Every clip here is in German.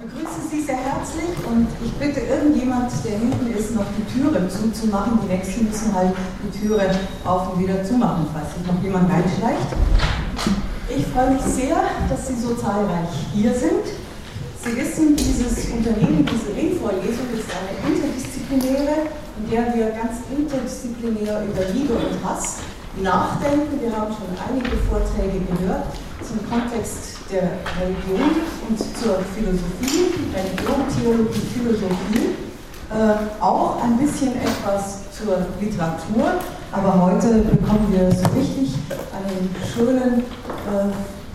begrüße Sie sehr herzlich und ich bitte irgendjemand, der hinten ist, noch die Türe zuzumachen. Die Nächsten müssen halt die Türe auf und wieder zumachen, falls sich noch jemand reinschleicht. Ich freue mich sehr, dass Sie so zahlreich hier sind. Sie wissen, dieses Unternehmen, diese Ringvorlesung ist eine interdisziplinäre, in der wir ganz interdisziplinär über Liebe und Hass nachdenken. Wir haben schon einige Vorträge gehört zum Kontext der Religion und zur Philosophie, Religion, Theologie, Philosophie, äh, auch ein bisschen etwas zur Literatur, aber heute bekommen wir so richtig einen schönen äh,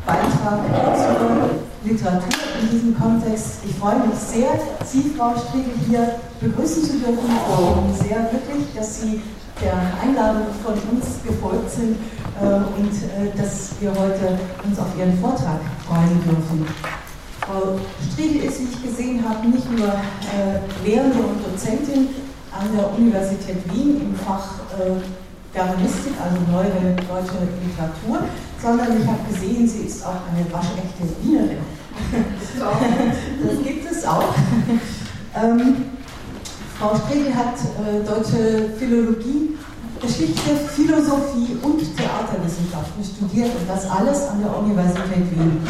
Beitrag zur Literatur in diesem Kontext. Ich freue mich sehr, Sie, Frau Striegel, hier begrüßen zu dürfen. Bin sehr glücklich, dass Sie der Einladung von uns gefolgt sind äh, und äh, dass wir heute uns auf Ihren Vortrag freuen dürfen. Frau Striegel ist, wie ich gesehen habe, nicht nur äh, Lehrende und Dozentin an der Universität Wien im Fach Germanistik, also neuere deutsche Literatur, sondern ich habe gesehen, sie ist auch eine waschechte Wienerin. Das gibt es auch. Ähm, Frau Striegel hat äh, deutsche Philologie Geschichte, Philosophie und Theaterwissenschaften studiert und das alles an der Universität Wien.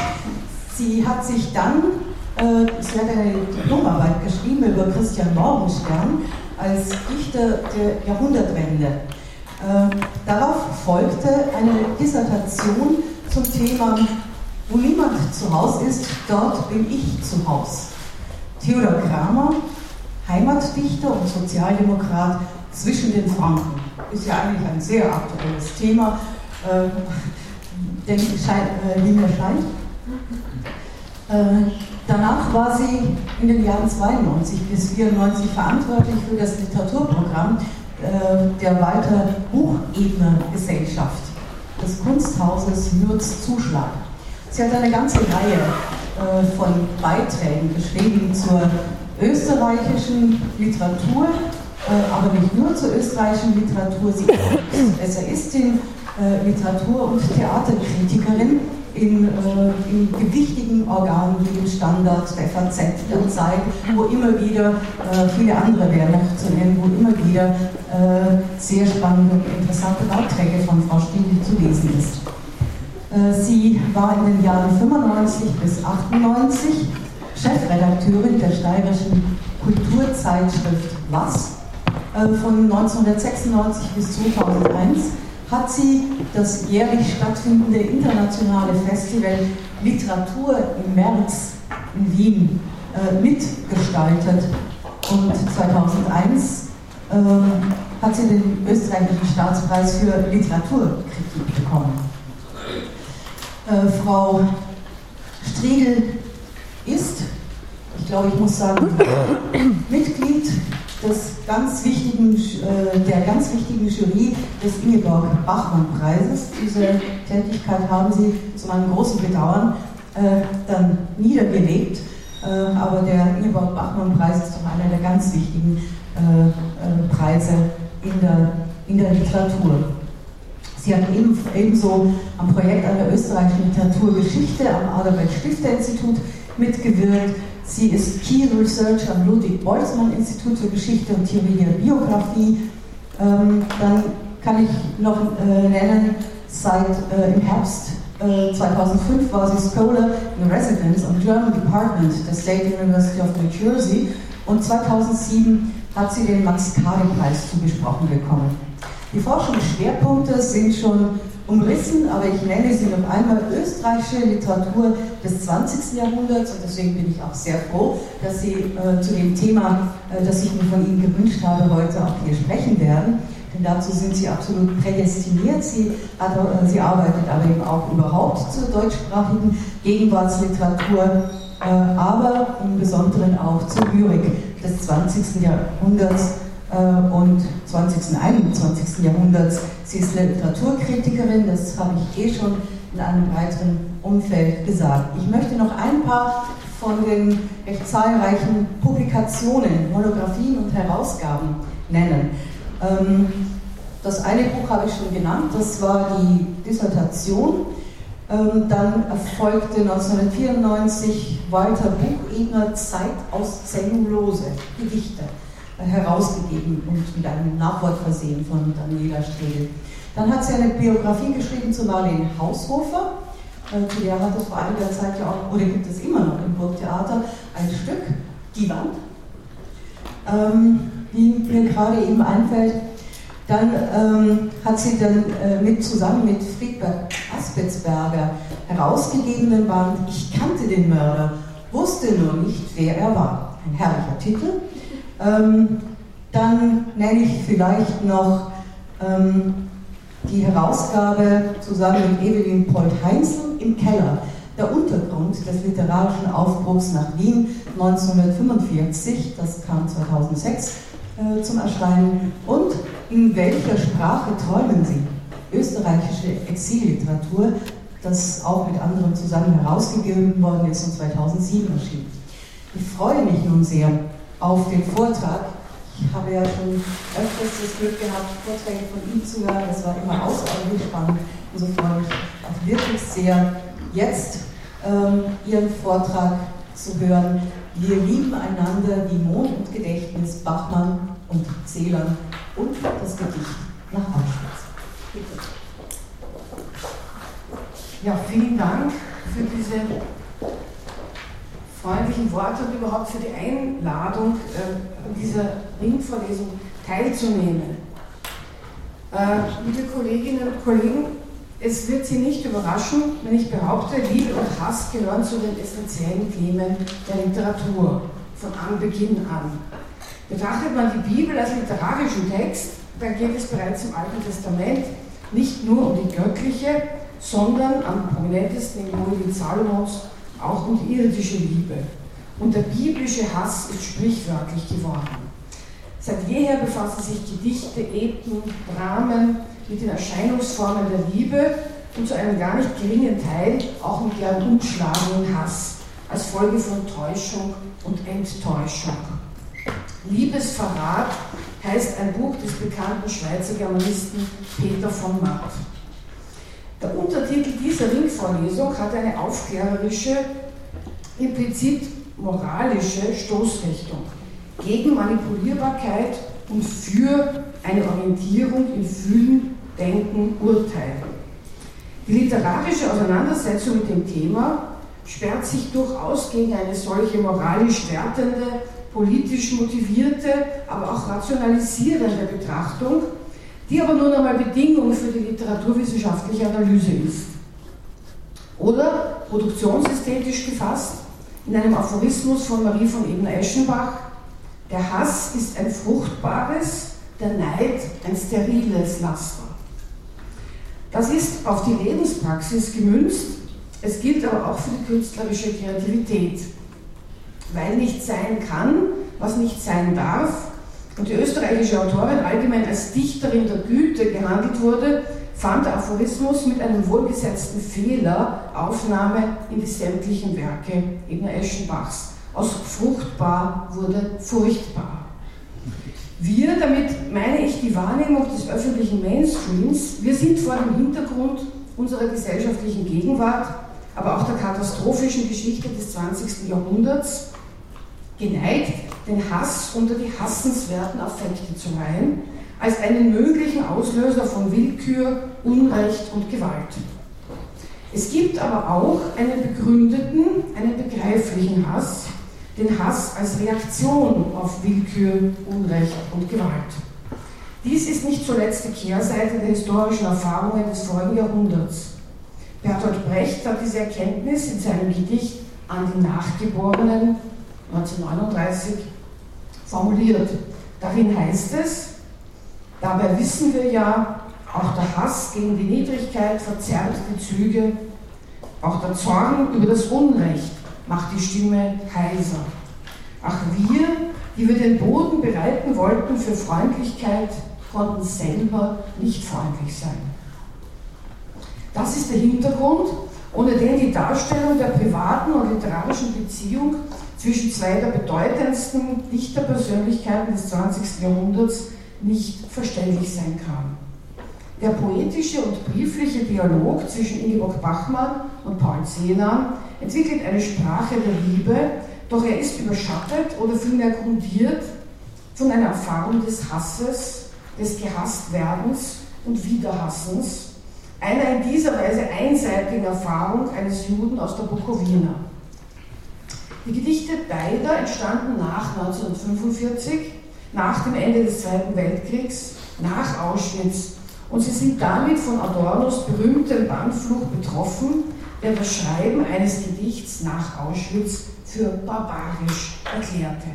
Sie hat sich dann, äh, sie hat eine Diplomarbeit geschrieben über Christian Morgenstern als Dichter der Jahrhundertwende. Äh, darauf folgte eine Dissertation zum Thema, wo niemand zu Hause ist, dort bin ich zu Hause. Theodor Kramer, Heimatdichter und Sozialdemokrat zwischen den Franken ist ja eigentlich ein sehr aktuelles Thema, äh, denke ich, scheint, äh, mir scheint. Äh, danach war sie in den Jahren 92 bis 94 verantwortlich für das Literaturprogramm äh, der Walter Buchebner Gesellschaft des Kunsthauses Würz Zuschlag. Sie hat eine ganze Reihe äh, von Beiträgen geschrieben zur österreichischen Literatur, aber nicht nur zur österreichischen Literatur. Sie ist Essayistin, äh, Literatur- und Theaterkritikerin in, äh, in gewichtigen Organen wie dem Standard, der FAZ, der Zeit, wo immer wieder, äh, viele andere wären noch zu nennen, wo immer wieder äh, sehr spannende und interessante Beiträge von Frau Stiegel zu lesen ist. Äh, sie war in den Jahren 95 bis 98 Chefredakteurin der steirischen Kulturzeitschrift Was äh, von 1996 bis 2001 hat sie das jährlich stattfindende internationale Festival Literatur im März in Wien äh, mitgestaltet. Und 2001 äh, hat sie den österreichischen Staatspreis für Literaturkritik bekommen. Äh, Frau Striegel ist, ich glaube, ich muss sagen, Mitglied des ganz wichtigen, äh, der ganz wichtigen Jury des Ingeborg-Bachmann-Preises. Diese Tätigkeit haben Sie zu meinem großen Bedauern äh, dann niedergelegt. Äh, aber der Ingeborg-Bachmann-Preis ist doch einer der ganz wichtigen Preise in der, in der Literatur. Sie hat ebenso am Projekt an der österreichischen Literaturgeschichte am Adalbert Stifter Institut mitgewirkt. Sie ist Key Research am Ludwig-Boltzmann-Institut für Geschichte und Theorie der Biografie. Ähm, dann kann ich noch äh, nennen, seit äh, im Herbst äh, 2005 war sie Scholar in Residence am German Department der State University of New Jersey und 2007 hat sie den Max-Kade-Preis zugesprochen bekommen. Die Forschungsschwerpunkte sind schon umrissen, aber ich nenne sie noch einmal österreichische Literatur des 20. Jahrhunderts und deswegen bin ich auch sehr froh, dass Sie äh, zu dem Thema, äh, das ich mir von Ihnen gewünscht habe, heute auch hier sprechen werden. Denn dazu sind Sie absolut prädestiniert. Sie, äh, Sie arbeitet aber eben auch überhaupt zur deutschsprachigen Gegenwartsliteratur, äh, aber im Besonderen auch zur Lyrik des 20. Jahrhunderts und 20. und 21. Jahrhunderts. Sie ist Literaturkritikerin, das habe ich eh schon in einem breiteren Umfeld gesagt. Ich möchte noch ein paar von den recht zahlreichen Publikationen, Monographien und Herausgaben nennen. Ähm, das eine Buch habe ich schon genannt, das war die Dissertation Ähm, dann erfolgte 1994 Walter Buchebner Zeit aus Zellulose, Gedichte, äh, herausgegeben und mit einem Nachwort versehen von Daniela Stregel. Dann hat sie eine Biografie geschrieben zu Marlene Haushofer. Äh, zu der hat es vor einiger Zeit ja auch, oder gibt es immer noch im Burgtheater, ein Stück, Die Wand, ähm, wie mir gerade eben einfällt. Dann ähm, hat sie dann äh, mit, zusammen mit Friedberg Aspetzberger herausgegebenen Band Ich kannte den Mörder, wusste nur nicht, wer er war. Ein herrlicher Titel. Ähm, dann nenne ich vielleicht noch ähm, die Herausgabe zusammen mit Evelyn Polt-Heinzel im Keller. Der Untergrund des literarischen Aufbruchs nach Wien 1945, das kam 2006 äh, zum Erscheinen. Und in welcher Sprache träumen Sie? Österreichische Exilliteratur, das auch mit anderen zusammen herausgegeben worden ist und 2007 erschien. Ich freue mich nun sehr auf den Vortrag. Ich habe ja schon öfters das Glück gehabt, Vorträge von ihm zu hören. Das war immer außerordentlich spannend. Und so freue ich mich auch wirklich sehr, jetzt ähm, Ihren Vortrag zu hören. Wir lieben einander wie Mond und Gedächtnis, Bachmann und Celan und das Gedicht nach Auschwitz. Bitte. Ja, vielen Dank für diese freundlichen Worte und überhaupt für die Einladung, an dieser Ringvorlesung teilzunehmen. Äh, liebe Kolleginnen und Kollegen, es wird Sie nicht überraschen, wenn ich behaupte, Liebe und Hass gehören zu den essentiellen Themen der Literatur von Anbeginn an. Betrachtet man die Bibel als literarischen Text, dann geht es bereits im Alten Testament nicht nur um die göttliche, sondern am prominentesten im Hohelied Salomos auch die irdische Liebe. Und der biblische Hass ist sprichwörtlich geworden. Seit jeher befassen sich Gedichte, Epen, Dramen mit den Erscheinungsformen der Liebe und zu einem gar nicht geringen Teil auch mit deren unschlagenden Hass als Folge von Täuschung und Enttäuschung. Liebesverrat heißt ein Buch des bekannten Schweizer Germanisten Peter von Matt. Der Untertitel dieser Ringvorlesung hat eine aufklärerische, implizit moralische Stoßrichtung gegen Manipulierbarkeit und für eine Orientierung in Fühlen, Denken, Urteilen. Die literarische Auseinandersetzung mit dem Thema sperrt sich durchaus gegen eine solche moralisch wertende, politisch motivierte, aber auch rationalisierende Betrachtung, die aber nun einmal Bedingung für die literaturwissenschaftliche Analyse ist. Oder produktionsästhetisch gefasst, in einem Aphorismus von Marie von Ebner-Eschenbach, der Hass ist ein fruchtbares, der Neid ein steriles Laster. Das ist auf die Lebenspraxis gemünzt, es gilt aber auch für die künstlerische Kreativität weil nicht sein kann, was nicht sein darf, und die österreichische Autorin allgemein als Dichterin der Güte gehandelt wurde, fand der Aphorismus mit einem wohlgesetzten Fehler Aufnahme in die sämtlichen Werke Egner Eschenbachs. Aus fruchtbar wurde furchtbar. Wir, damit meine ich die Wahrnehmung des öffentlichen Mainstreams, wir sind vor dem Hintergrund unserer gesellschaftlichen Gegenwart, aber auch der katastrophischen Geschichte des 20. Jahrhunderts geneigt, den Hass unter die hassenswerten Affekte zu reihen, als einen möglichen Auslöser von Willkür, Unrecht und Gewalt. Es gibt aber auch einen begründeten, einen begreiflichen Hass, den Hass als Reaktion auf Willkür, Unrecht und Gewalt. Dies ist nicht zuletzt die Kehrseite der historischen Erfahrungen des vorigen Jahrhunderts. Bertolt Brecht hat diese Erkenntnis in seinem Gedicht an die Nachgeborenen 1939 formuliert. Darin heißt es, dabei wissen wir ja, auch der Hass gegen die Niedrigkeit verzerrt die Züge, auch der Zorn über das Unrecht macht die Stimme heiser. Ach wir, die wir den Boden bereiten wollten für Freundlichkeit, konnten selber nicht freundlich sein. Das ist der Hintergrund, ohne den die Darstellung der privaten und literarischen Beziehung zwischen zwei der bedeutendsten Dichterpersönlichkeiten des 20. Jahrhunderts nicht verständlich sein kann. der poetische und briefliche Dialog zwischen Ingeborg Bachmann und Paul Celan entwickelt eine Sprache der Liebe, doch er ist überschattet oder vielmehr grundiert von einer Erfahrung des Hasses, des Gehasstwerdens und Wiederhassens, einer in dieser Weise einseitigen Erfahrung eines Juden aus der Bukowina. Die Gedichte beider entstanden nach 1945, nach dem Ende des Zweiten Weltkriegs, nach Auschwitz und sie sind damit von Adornos berühmtem Bandfluch betroffen, der das Schreiben eines Gedichts nach Auschwitz für barbarisch erklärte.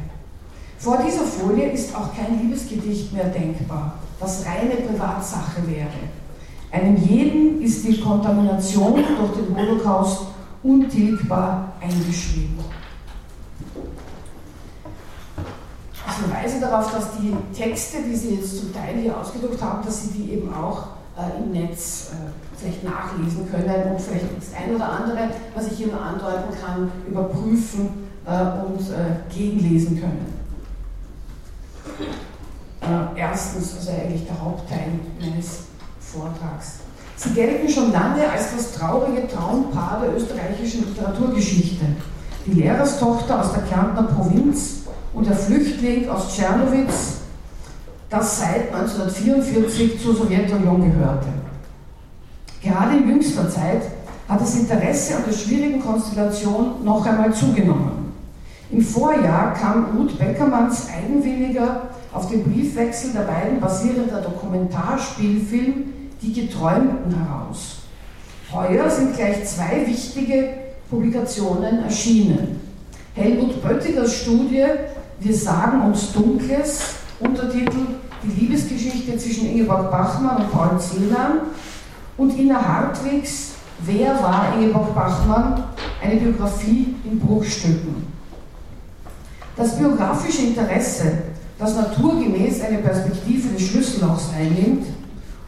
Vor dieser Folie ist auch kein Liebesgedicht mehr denkbar, das reine Privatsache wäre. Einem jeden ist die Kontamination durch den Holocaust untilgbar eingeschrieben. Ich verweise darauf, dass die Texte, die Sie jetzt zum Teil hier ausgedruckt haben, dass Sie die eben auch äh, im Netz äh, vielleicht nachlesen können und vielleicht das eine oder andere, was ich hier nur andeuten kann, überprüfen äh, und äh, gegenlesen können. Äh, erstens, also eigentlich der Hauptteil meines Vortrags. Sie gelten schon lange als das traurige Traumpaar der österreichischen Literaturgeschichte. Die Lehrerstochter aus der Kärntner Provinz und der Flüchtling aus Tschernowitz, das seit 1944 zur Sowjetunion gehörte. Gerade in jüngster Zeit hat das Interesse an der schwierigen Konstellation noch einmal zugenommen. Im Vorjahr kam Ruth Beckermanns eigenwilliger auf den Briefwechsel der beiden basierender Dokumentarspielfilm Die Geträumten heraus. Heuer sind gleich zwei wichtige Publikationen erschienen. Helmut Böttigers Studie Wir sagen uns Dunkles, Untertitel Die Liebesgeschichte zwischen Ingeborg Bachmann und Paul Celan und Ina Hartwigs Wer war Ingeborg Bachmann? Eine Biografie in Bruchstücken. Das biografische Interesse, das naturgemäß eine Perspektive des Schlüssellochs einnimmt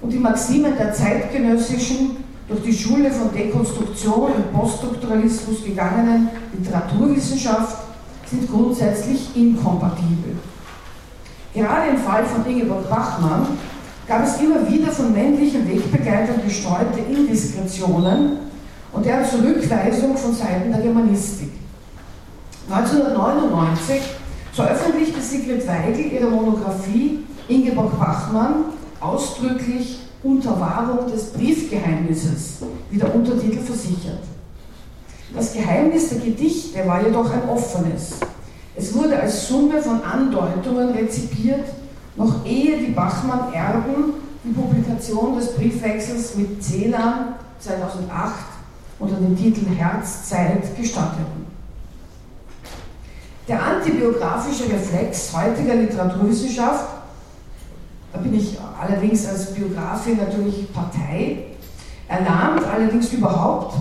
und die Maximen der zeitgenössischen, durch die Schule von Dekonstruktion und Poststrukturalismus gegangenen Literaturwissenschaft sind grundsätzlich inkompatibel. Gerade im Fall von Ingeborg Bachmann gab es immer wieder von männlichen Wegbegleitern gestreute Indiskretionen und deren Zurückweisung von Seiten der Germanistik. 1999 veröffentlichte Sigrid Weigel ihre Monographie Ingeborg Bachmann ausdrücklich unter Wahrung des Briefgeheimnisses, wie der Untertitel versichert. Das Geheimnis der Gedichte war jedoch ein offenes. Es wurde als Summe von Andeutungen rezipiert noch ehe die Bachmann-Erben die Publikation des Briefwechsels mit Celan 2008 unter dem Titel Herzzeit gestatteten. Der antibiografische Reflex heutiger Literaturwissenschaft, da bin ich allerdings als Biografin natürlich Partei, erlahmt allerdings überhaupt,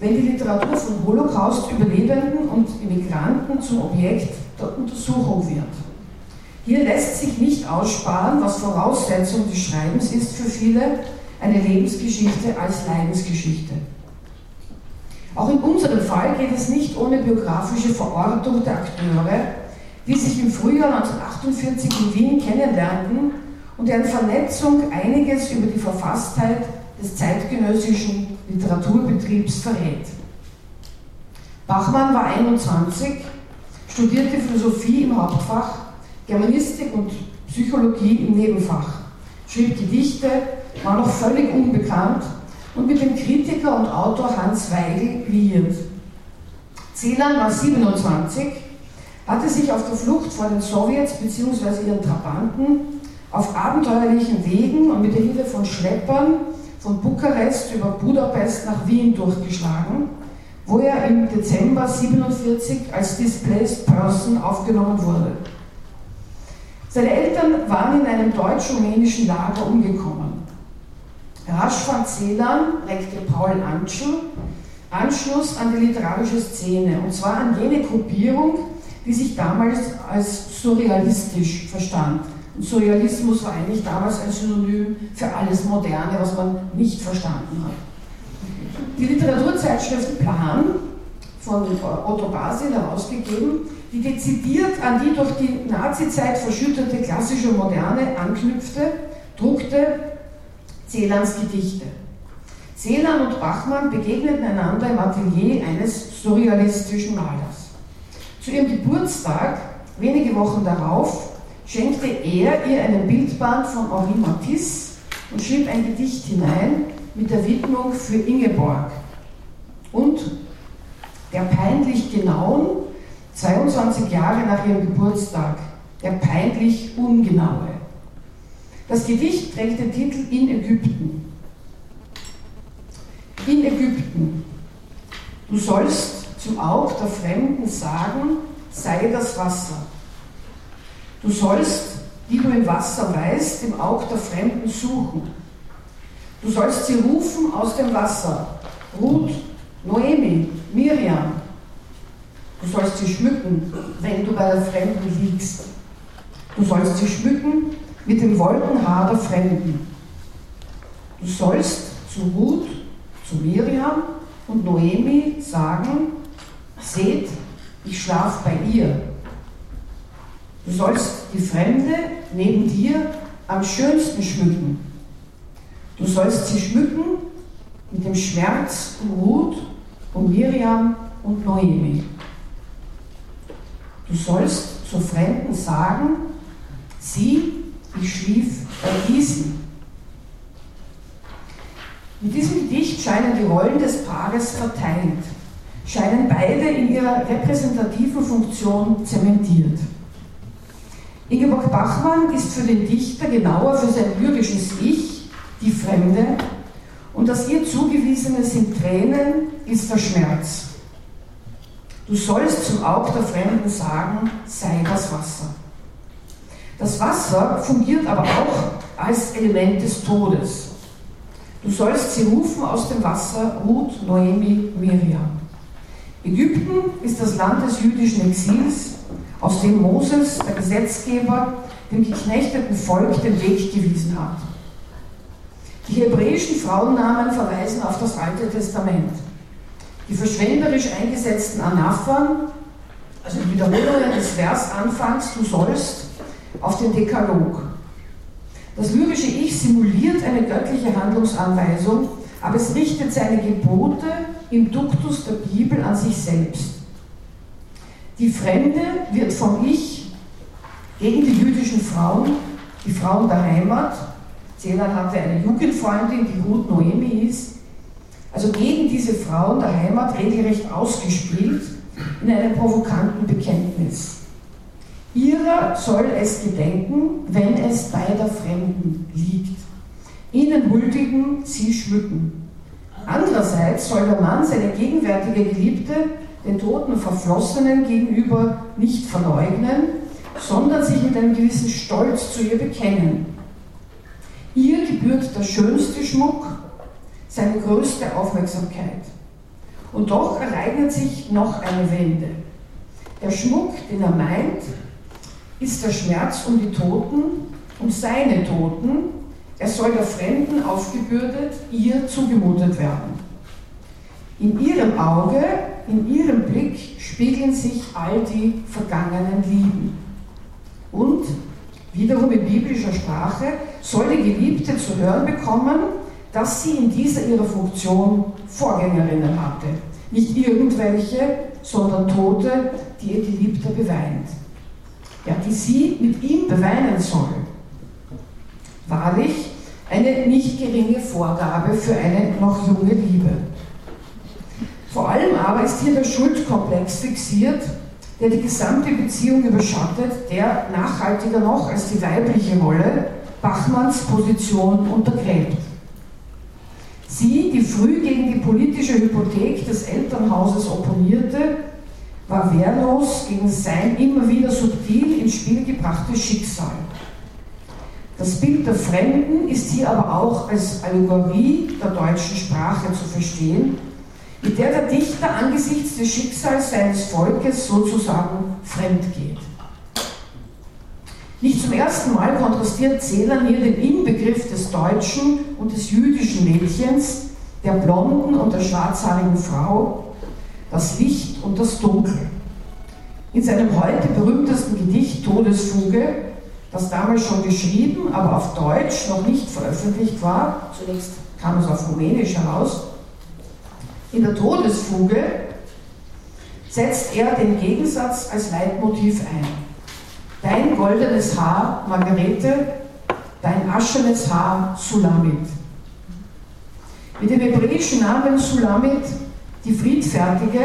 wenn die Literatur von Holocaust-Überlebenden und Immigranten zum Objekt der Untersuchung wird. Hier lässt sich nicht aussparen, was Voraussetzung des Schreibens ist für viele, eine Lebensgeschichte als Leidensgeschichte. Auch in unserem Fall geht es nicht ohne biografische Verortung der Akteure, die sich im Frühjahr 1948 in Wien kennenlernten und deren Vernetzung einiges über die Verfasstheit des zeitgenössischen Literaturbetriebs verrät. Bachmann war 21, studierte Philosophie im Hauptfach Germanistik und Psychologie im Nebenfach, schrieb Gedichte, war noch völlig unbekannt und mit dem Kritiker und Autor Hans Weigel liiert. Celan war 27, hatte sich auf der Flucht vor den Sowjets bzw. ihren Trabanten auf abenteuerlichen Wegen und mit der Hilfe von Schleppern von Bukarest über Budapest nach Wien durchgeschlagen, wo er im Dezember 1947 als Displaced Person aufgenommen wurde. Seine Eltern waren in einem deutsch-rumänischen Lager umgekommen. Rasch fand Celan, Rektor Paul Antschel, Anschluss an die literarische Szene, und zwar an jene Gruppierung, die sich damals als surrealistisch verstand. Surrealismus war eigentlich damals ein Synonym für alles Moderne, was man nicht verstanden hat. Die Literaturzeitschrift Plan von Otto Basil herausgegeben, die dezidiert an die durch die Nazizeit verschüttete klassische Moderne anknüpfte, druckte Celans Gedichte. Celan und Bachmann begegneten einander im Atelier eines surrealistischen Malers. Zu ihrem Geburtstag, wenige Wochen darauf, schenkte er ihr einen Bildband von Henri Matisse und schrieb ein Gedicht hinein mit der Widmung für Ingeborg. Und der peinlich genauen, 22 Jahre nach ihrem Geburtstag, der peinlich ungenaue. Das Gedicht trägt den Titel In Ägypten. In Ägypten. Du sollst zum Aug der Fremden sagen, sei das Wasser. Du sollst, die du im Wasser weißt, im Aug der Fremden suchen. Du sollst sie rufen aus dem Wasser. Ruth, Noemi, Miriam. Du sollst sie schmücken, wenn du bei der Fremden liegst. Du sollst sie schmücken mit dem Wolkenhaar der Fremden. Du sollst zu Ruth, zu Miriam und Noemi sagen, seht, ich schlaf bei ihr. Du sollst die Fremde neben dir am schönsten schmücken. Du sollst sie schmücken mit dem Schmerz um Ruth, um Miriam und Noemi. Du sollst zu Fremden sagen, sieh, ich schlief bei diesen. Mit diesem Gedicht scheinen die Rollen des Paares verteilt, scheinen beide in ihrer repräsentativen Funktion zementiert. Ingeborg Bachmann ist für den Dichter genauer für sein lyrisches Ich, die Fremde, und das ihr zugewiesene sind Tränen, ist der Schmerz. Du sollst zum Aug der Fremden sagen, sei das Wasser. Das Wasser fungiert aber auch als Element des Todes. Du sollst sie rufen aus dem Wasser, Ruth, Noemi, Miriam. Ägypten ist das Land des jüdischen Exils, aus dem Moses, der Gesetzgeber, dem geknechteten Volk den Weg gewiesen hat. Die hebräischen Frauennamen verweisen auf das Alte Testament. Die verschwenderisch eingesetzten Anaphern, also die Wiederholungen des Versanfangs, du sollst, auf den Dekalog. Das lyrische Ich simuliert eine göttliche Handlungsanweisung, aber es richtet seine Gebote im Duktus der Bibel an sich selbst. Die Fremde wird vom Ich gegen die jüdischen Frauen, die Frauen der Heimat, Celan hatte eine Jugendfreundin, die Ruth Noemi hieß, also gegen diese Frauen der Heimat regelrecht ausgespielt in einem provokanten Bekenntnis. Ihrer soll es gedenken, wenn es bei der Fremden liegt. Ihnen huldigen, sie schmücken. Andererseits soll der Mann seine gegenwärtige Geliebte den toten Verflossenen gegenüber nicht verleugnen, sondern sich mit einem gewissen Stolz zu ihr bekennen. Ihr gebührt der schönste Schmuck, seine größte Aufmerksamkeit. Und doch ereignet sich noch eine Wende. Der Schmuck, den er meint, ist der Schmerz um die Toten, um seine Toten. Er soll der Fremden aufgebürdet, ihr zugemutet werden. In ihrem Auge, in ihrem Blick spiegeln sich all die vergangenen Lieben. Und, wiederum in biblischer Sprache, soll die Geliebte zu hören bekommen, dass sie in dieser ihrer Funktion Vorgängerinnen hatte. Nicht irgendwelche, sondern Tote, die ihr Geliebter beweint ja, die sie mit ihm beweinen soll. Wahrlich eine nicht geringe Vorgabe für eine noch junge Liebe. Vor allem aber ist hier der Schuldkomplex fixiert, der die gesamte Beziehung überschattet, der nachhaltiger noch als die weibliche Rolle Bachmanns Position untergräbt. Sie, die früh gegen die politische Hypothek des Elternhauses opponierte, war wehrlos gegen sein immer wieder subtil ins Spiel gebrachtes Schicksal. Das Bild der Fremden ist hier aber auch als Allegorie der deutschen Sprache zu verstehen, mit der der Dichter angesichts des Schicksals seines Volkes sozusagen fremd geht. Nicht zum ersten Mal kontrastiert Celan hier den Inbegriff des deutschen und des jüdischen Mädchens, der blonden und der schwarzhaarigen Frau, das Licht und das Dunkel. In seinem heute berühmtesten Gedicht Todesfuge das damals schon geschrieben, aber auf Deutsch noch nicht veröffentlicht war. Zunächst kam es auf Rumänisch heraus. In der Todesfuge setzt er den Gegensatz als Leitmotiv ein. Dein goldenes Haar, Margarete, dein aschenes Haar, Sulamit. Mit dem hebräischen Namen Sulamit, die Friedfertige,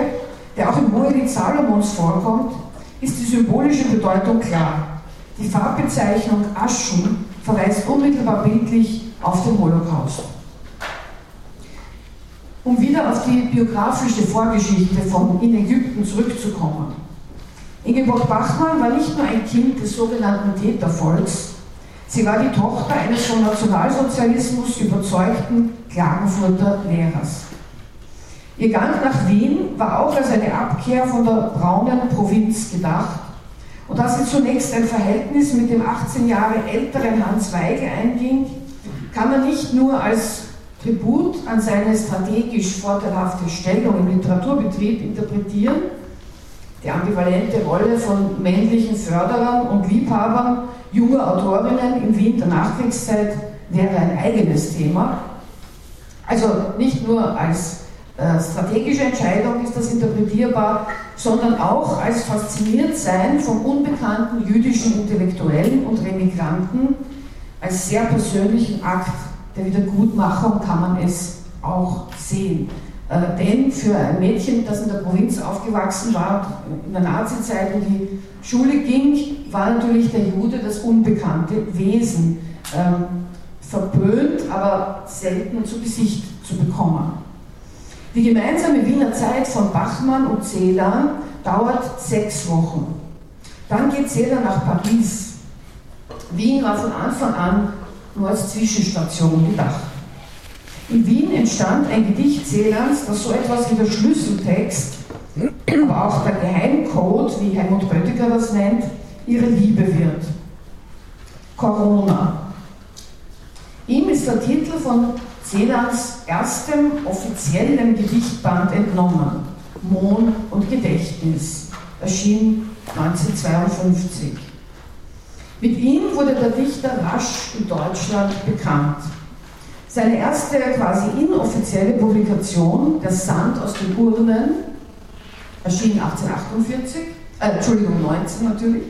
der auch im Hohelied Salomons vorkommt, ist die symbolische Bedeutung klar. Die Farbbezeichnung Aschen verweist unmittelbar bildlich auf den Holocaust. Um wieder auf die biografische Vorgeschichte von in Ägypten zurückzukommen. Ingeborg Bachmann war nicht nur ein Kind des sogenannten Tätervolks, sie war die Tochter eines vom Nationalsozialismus überzeugten Klagenfurter Lehrers. Ihr Gang nach Wien war auch als eine Abkehr von der braunen Provinz gedacht und da sie zunächst ein Verhältnis mit dem 18 Jahre älteren Hans Weigel einging, kann man nicht nur als Tribut an seine strategisch vorteilhafte Stellung im Literaturbetrieb interpretieren, die ambivalente Rolle von männlichen Förderern und Liebhabern junger Autorinnen im Wien der Nachkriegszeit wäre ein eigenes Thema. Also nicht nur als äh, strategische Entscheidung ist das interpretierbar, sondern auch als Fasziniertsein vom unbekannten jüdischen Intellektuellen und Remigranten, als sehr persönlichen Akt der Wiedergutmachung kann man es auch sehen. Äh, denn für ein Mädchen, das in der Provinz aufgewachsen war, in der Nazizeit in die Schule ging, war natürlich der Jude das unbekannte Wesen, ähm, verpönt, aber selten zu Gesicht zu bekommen. Die gemeinsame Wiener Zeit von Bachmann und Celan dauert sechs Wochen. Dann geht Celan nach Paris. Wien war von Anfang an nur als Zwischenstation gedacht. In Wien entstand ein Gedicht Celans, das so etwas wie der Schlüsseltext, aber auch der Geheimcode, wie Helmut Böttiger das nennt, ihre Liebe wird. Corona. Ihm ist der Titel von Celans erstem offiziellen Gedichtband entnommen, Mohn und Gedächtnis, erschien 1952. Mit ihm wurde der Dichter rasch in Deutschland bekannt. Seine erste quasi inoffizielle Publikation, Der Sand aus den Urnen, erschien 1848, äh, Entschuldigung, 19 natürlich,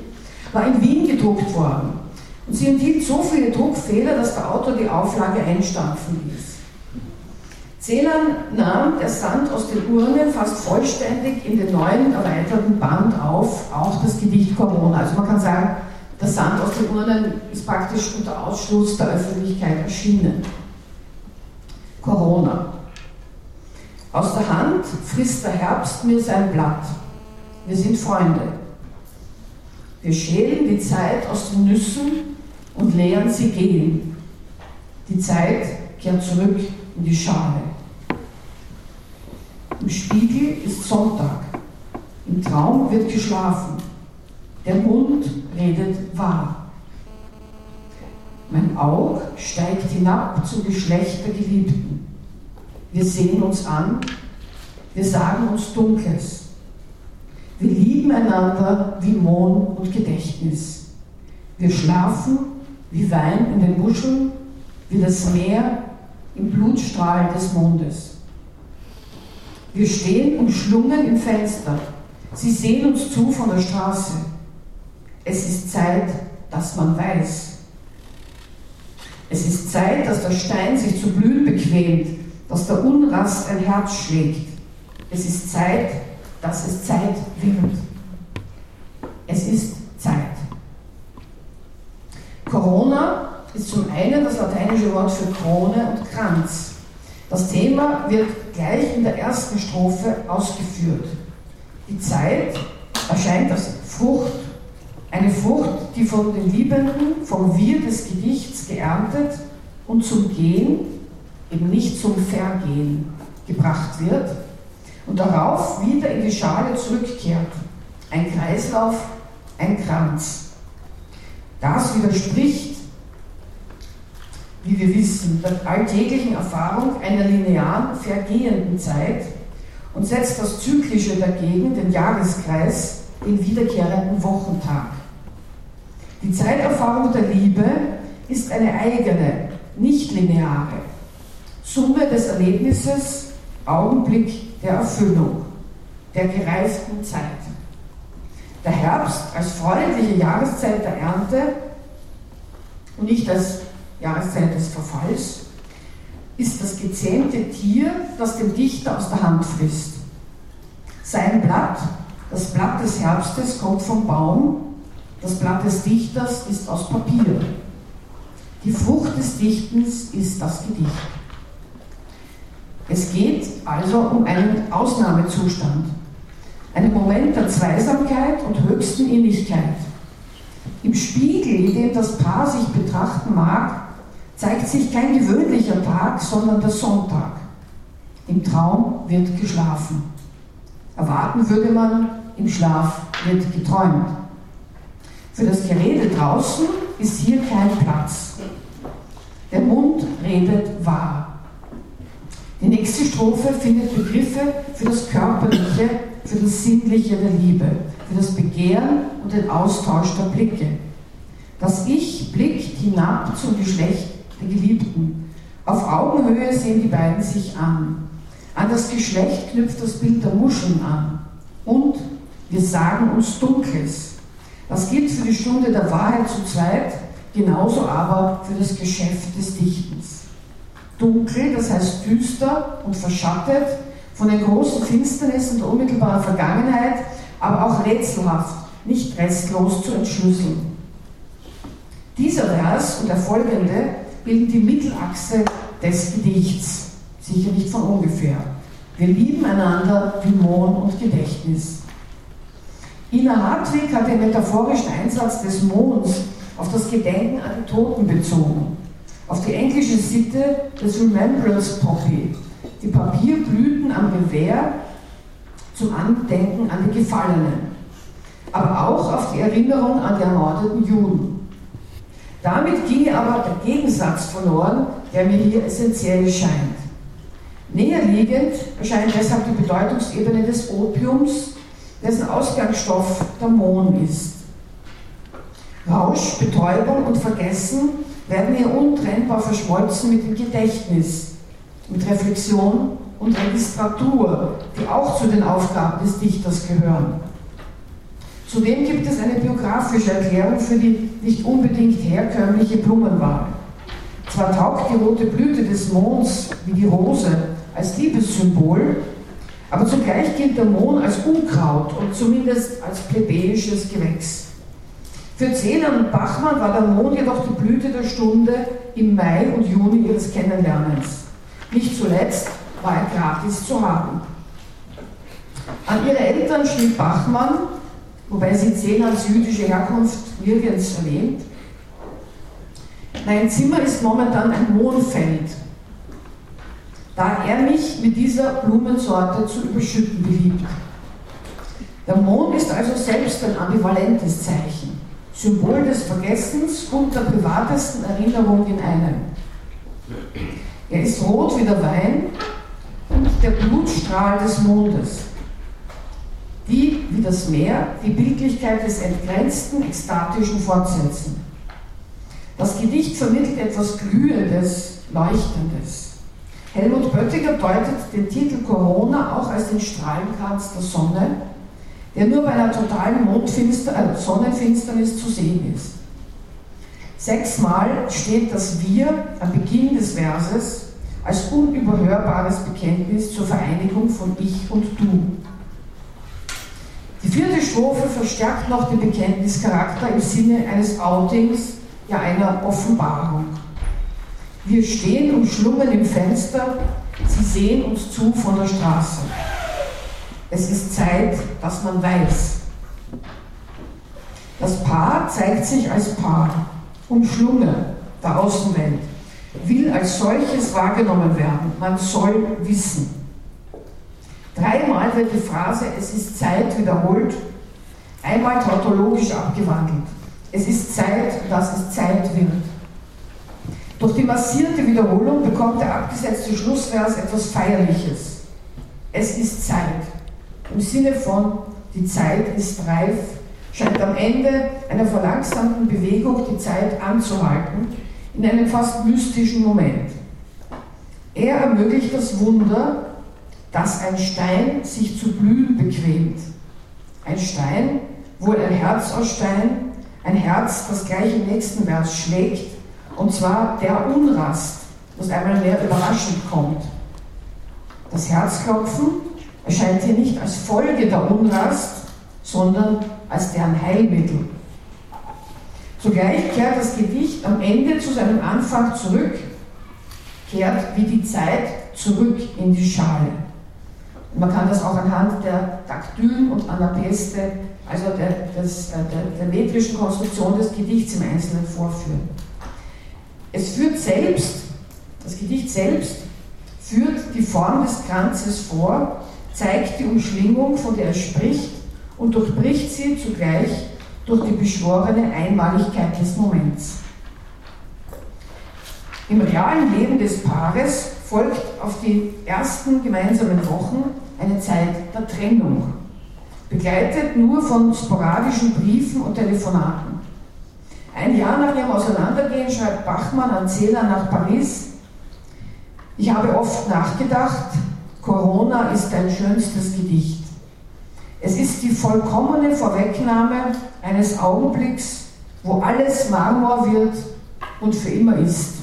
war in Wien gedruckt worden. Und sie enthielt so viele Druckfehler, dass der Autor die Auflage einstampfen ließ. Celan nahm der Sand aus den Urnen fast vollständig in den neuen erweiterten Band auf, auch das Gedicht Corona. Also man kann sagen, der Sand aus den Urnen ist praktisch unter Ausschluss der Öffentlichkeit erschienen. Corona. Aus der Hand frisst der Herbst mir sein Blatt. Wir sind Freunde. Wir schälen die Zeit aus den Nüssen und lehren sie gehen. Die Zeit kehrt zurück in die Schale. Im Spiegel ist Sonntag. Im Traum wird geschlafen. Der Mund redet wahr. Mein Aug steigt hinab zum Geschlecht der Geliebten. Wir sehen uns an, wir sagen uns Dunkles. Wir lieben einander wie Mohn und Gedächtnis. Wir schlafen wie Wein in den Muscheln, wie das Meer im Blutstrahl des Mondes. Wir stehen umschlungen im Fenster. Sie sehen uns zu von der Straße. Es ist Zeit, dass man weiß. Es ist Zeit, dass der Stein sich zu blühen bequemt, dass der Unrast ein Herz schlägt. Es ist Zeit, dass es Zeit wird. Es ist Zeit. Corona ist zum einen das lateinische Wort für Krone und Kranz. Das Thema wird gleich in der ersten Strophe ausgeführt. Die Zeit erscheint als Frucht, eine Frucht, die von den Liebenden, vom Wir des Gedichts geerntet und zum Gehen, eben nicht zum Vergehen, gebracht wird und darauf wieder in die Schale zurückkehrt. Ein Kreislauf, ein Kranz. Das widerspricht wie wir wissen, der alltäglichen Erfahrung einer linearen, vergehenden Zeit und setzt das Zyklische dagegen, den Jahreskreis, den wiederkehrenden Wochentag. Die Zeiterfahrung der Liebe ist eine eigene, nicht lineare Summe des Erlebnisses, Augenblick der Erfüllung, der gereiften Zeit. Der Herbst als freundliche Jahreszeit der Ernte und nicht als Jahreszeit des Verfalls ist das gezähmte Tier, das dem Dichter aus der Hand frisst. Sein Blatt, das Blatt des Herbstes, kommt vom Baum, das Blatt des Dichters ist aus Papier. Die Frucht des Dichtens ist das Gedicht. Es geht also um einen Ausnahmezustand, einen Moment der Zweisamkeit und höchsten Innigkeit. Im Spiegel, in dem das Paar sich betrachten mag, zeigt sich kein gewöhnlicher Tag, sondern der Sonntag. Im Traum wird geschlafen. Erwarten würde man, im Schlaf wird geträumt. Für das Gerede draußen ist hier kein Platz. Der Mund redet wahr. Die nächste Strophe findet Begriffe für das Körperliche, für das Sinnliche der Liebe, für das Begehren und den Austausch der Blicke. Das Ich blickt hinab zum Geschlecht der Geliebten. Auf Augenhöhe sehen die beiden sich an. An das Geschlecht knüpft das Bild der Muscheln an. Und wir sagen uns Dunkles. Das gilt für die Stunde der Wahrheit zu zweit, genauso aber für das Geschäft des Dichtens. Dunkel, das heißt düster und verschattet von den großen Finsternissen der unmittelbaren Vergangenheit, aber auch rätselhaft, nicht restlos zu entschlüsseln. Dieser Vers und der folgende bilden die Mittelachse des Gedichts, sicher nicht von ungefähr. Wir lieben einander wie Mohn und Gedächtnis. Ina Hartwig hat den metaphorischen Einsatz des Monds auf das Gedenken an die Toten bezogen, auf die englische Sitte des Remembrance Poppy, die Papierblüten am Gewehr zum Andenken an die Gefallenen, aber auch auf die Erinnerung an die ermordeten Juden. Damit ginge aber der Gegensatz verloren, der mir hier essentiell scheint. Näherliegend erscheint deshalb die Bedeutungsebene des Opiums, dessen Ausgangsstoff der Mohn ist. Rausch, Betäubung und Vergessen werden hier untrennbar verschmolzen mit dem Gedächtnis, mit Reflexion und Registratur, die auch zu den Aufgaben des Dichters gehören. Zudem gibt es eine biografische Erklärung für die nicht unbedingt herkömmliche Blumenwahl. Zwar taugt die rote Blüte des Monds wie die Rose als Liebessymbol, aber zugleich gilt der Mohn als Unkraut und zumindest als plebejisches Gewächs. Für Zehner und Bachmann war der Mohn jedoch die Blüte der Stunde im Mai und Juni ihres Kennenlernens. Nicht zuletzt war er gratis zu haben. An ihre Eltern schrieb Bachmann, wobei sie Zehners jüdische Herkunft nirgends erwähnt, mein Zimmer ist momentan ein Mohnfeld, da er mich mit dieser Blumensorte zu überschütten beliebt. Der Mond ist also selbst ein ambivalentes Zeichen, Symbol des Vergessens und der privatesten Erinnerung in einem. Er ist rot wie der Wein und der Blutstrahl des Mondes, die, wie das Meer, die Bildlichkeit des entgrenzten, ekstatischen fortsetzen. Das Gedicht vermittelt etwas Glühendes, Leuchtendes. Helmut Böttiger deutet den Titel Corona auch als den Strahlenkranz der Sonne, der nur bei einer totalen äh, Sonnenfinsternis zu sehen ist. Sechsmal steht das Wir am Beginn des Verses als unüberhörbares Bekenntnis zur Vereinigung von Ich und Du. Die vierte Strophe verstärkt noch den Bekenntnischarakter im Sinne eines Outings, ja einer Offenbarung. Wir stehen und schlummern im Fenster, sie sehen uns zu von der Straße. Es ist Zeit, dass man weiß. Das Paar zeigt sich als Paar, umschlungen der Außenwelt, will als solches wahrgenommen werden. Man soll wissen. Dreimal wird die Phrase Es ist Zeit wiederholt, einmal tautologisch abgewandelt. Es ist Zeit, dass es Zeit wird. Durch die massierte Wiederholung bekommt der abgesetzte Schlussvers etwas Feierliches. Es ist Zeit. Im Sinne von, die Zeit ist reif, scheint am Ende einer verlangsamten Bewegung die Zeit anzuhalten, in einem fast mystischen Moment. Er ermöglicht das Wunder, dass ein Stein sich zu blühen bequemt. Ein Stein, wohl ein Herz aus Stein, ein Herz, das gleich im nächsten Vers schlägt, und zwar der Unrast, das einmal mehr überraschend kommt. Das Herzklopfen erscheint hier nicht als Folge der Unrast, sondern als deren Heilmittel. Zugleich kehrt das Gedicht am Ende zu seinem Anfang zurück, kehrt wie die Zeit zurück in die Schale. Und man kann das auch anhand der Daktylen und Anapeste, also der, des, äh, der, der metrischen Konstruktion des Gedichts im Einzelnen vorführen. Es führt selbst, das Gedicht selbst, führt die Form des Kranzes vor, zeigt die Umschlingung, von der er spricht, und durchbricht sie zugleich durch die beschworene Einmaligkeit des Moments. Im realen Leben des Paares folgt auf die ersten gemeinsamen Wochen eine Zeit der Trennung, begleitet nur von sporadischen Briefen und Telefonaten. Ein Jahr nach ihrem Auseinandergehen schreibt Bachmann an Zähler nach Paris, ich habe oft nachgedacht, Corona ist dein schönstes Gedicht. Es ist die vollkommene Vorwegnahme eines Augenblicks, wo alles Marmor wird und für immer ist.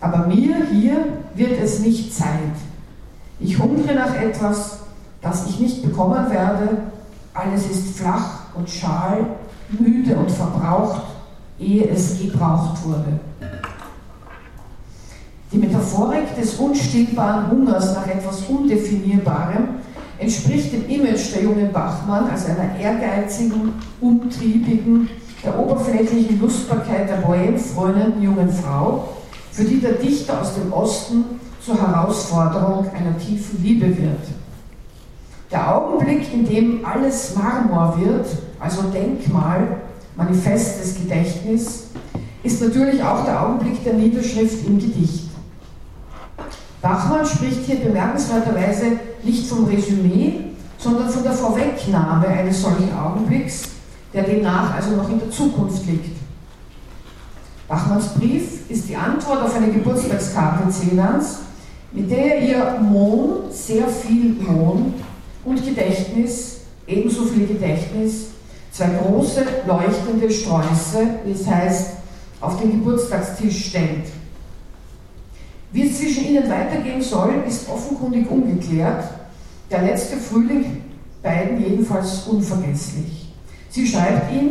Aber mir hier wird es nicht Zeit. Ich hungere nach etwas, das ich nicht bekommen werde. Alles ist flach und schal, müde und verbraucht, ehe es gebraucht wurde. Die Metaphorik des unstillbaren Hungers nach etwas Undefinierbarem entspricht dem Image der jungen Bachmann als einer ehrgeizigen, umtriebigen, der oberflächlichen Lustbarkeit der bohemfreunden jungen Frau, für die der Dichter aus dem Osten zur Herausforderung einer tiefen Liebe wird. Der Augenblick, in dem alles Marmor wird, also Denkmal, manifestes Gedächtnis, ist natürlich auch der Augenblick der Niederschrift im Gedicht. Bachmann spricht hier bemerkenswerterweise nicht vom Resümee, sondern von der Vorwegnahme eines solchen Augenblicks, der demnach also noch in der Zukunft liegt. Bachmanns Brief ist die Antwort auf eine Geburtstagskarte Celans, mit der er ihr Mohn, sehr viel Mohn und Gedächtnis, ebenso viel Gedächtnis, zwei große leuchtende Sträuße, wie es heißt, auf den Geburtstagstisch stellt. Wie es zwischen ihnen weitergehen soll, ist offenkundig ungeklärt. Der letzte Frühling beiden jedenfalls unvergesslich. Sie schreibt ihm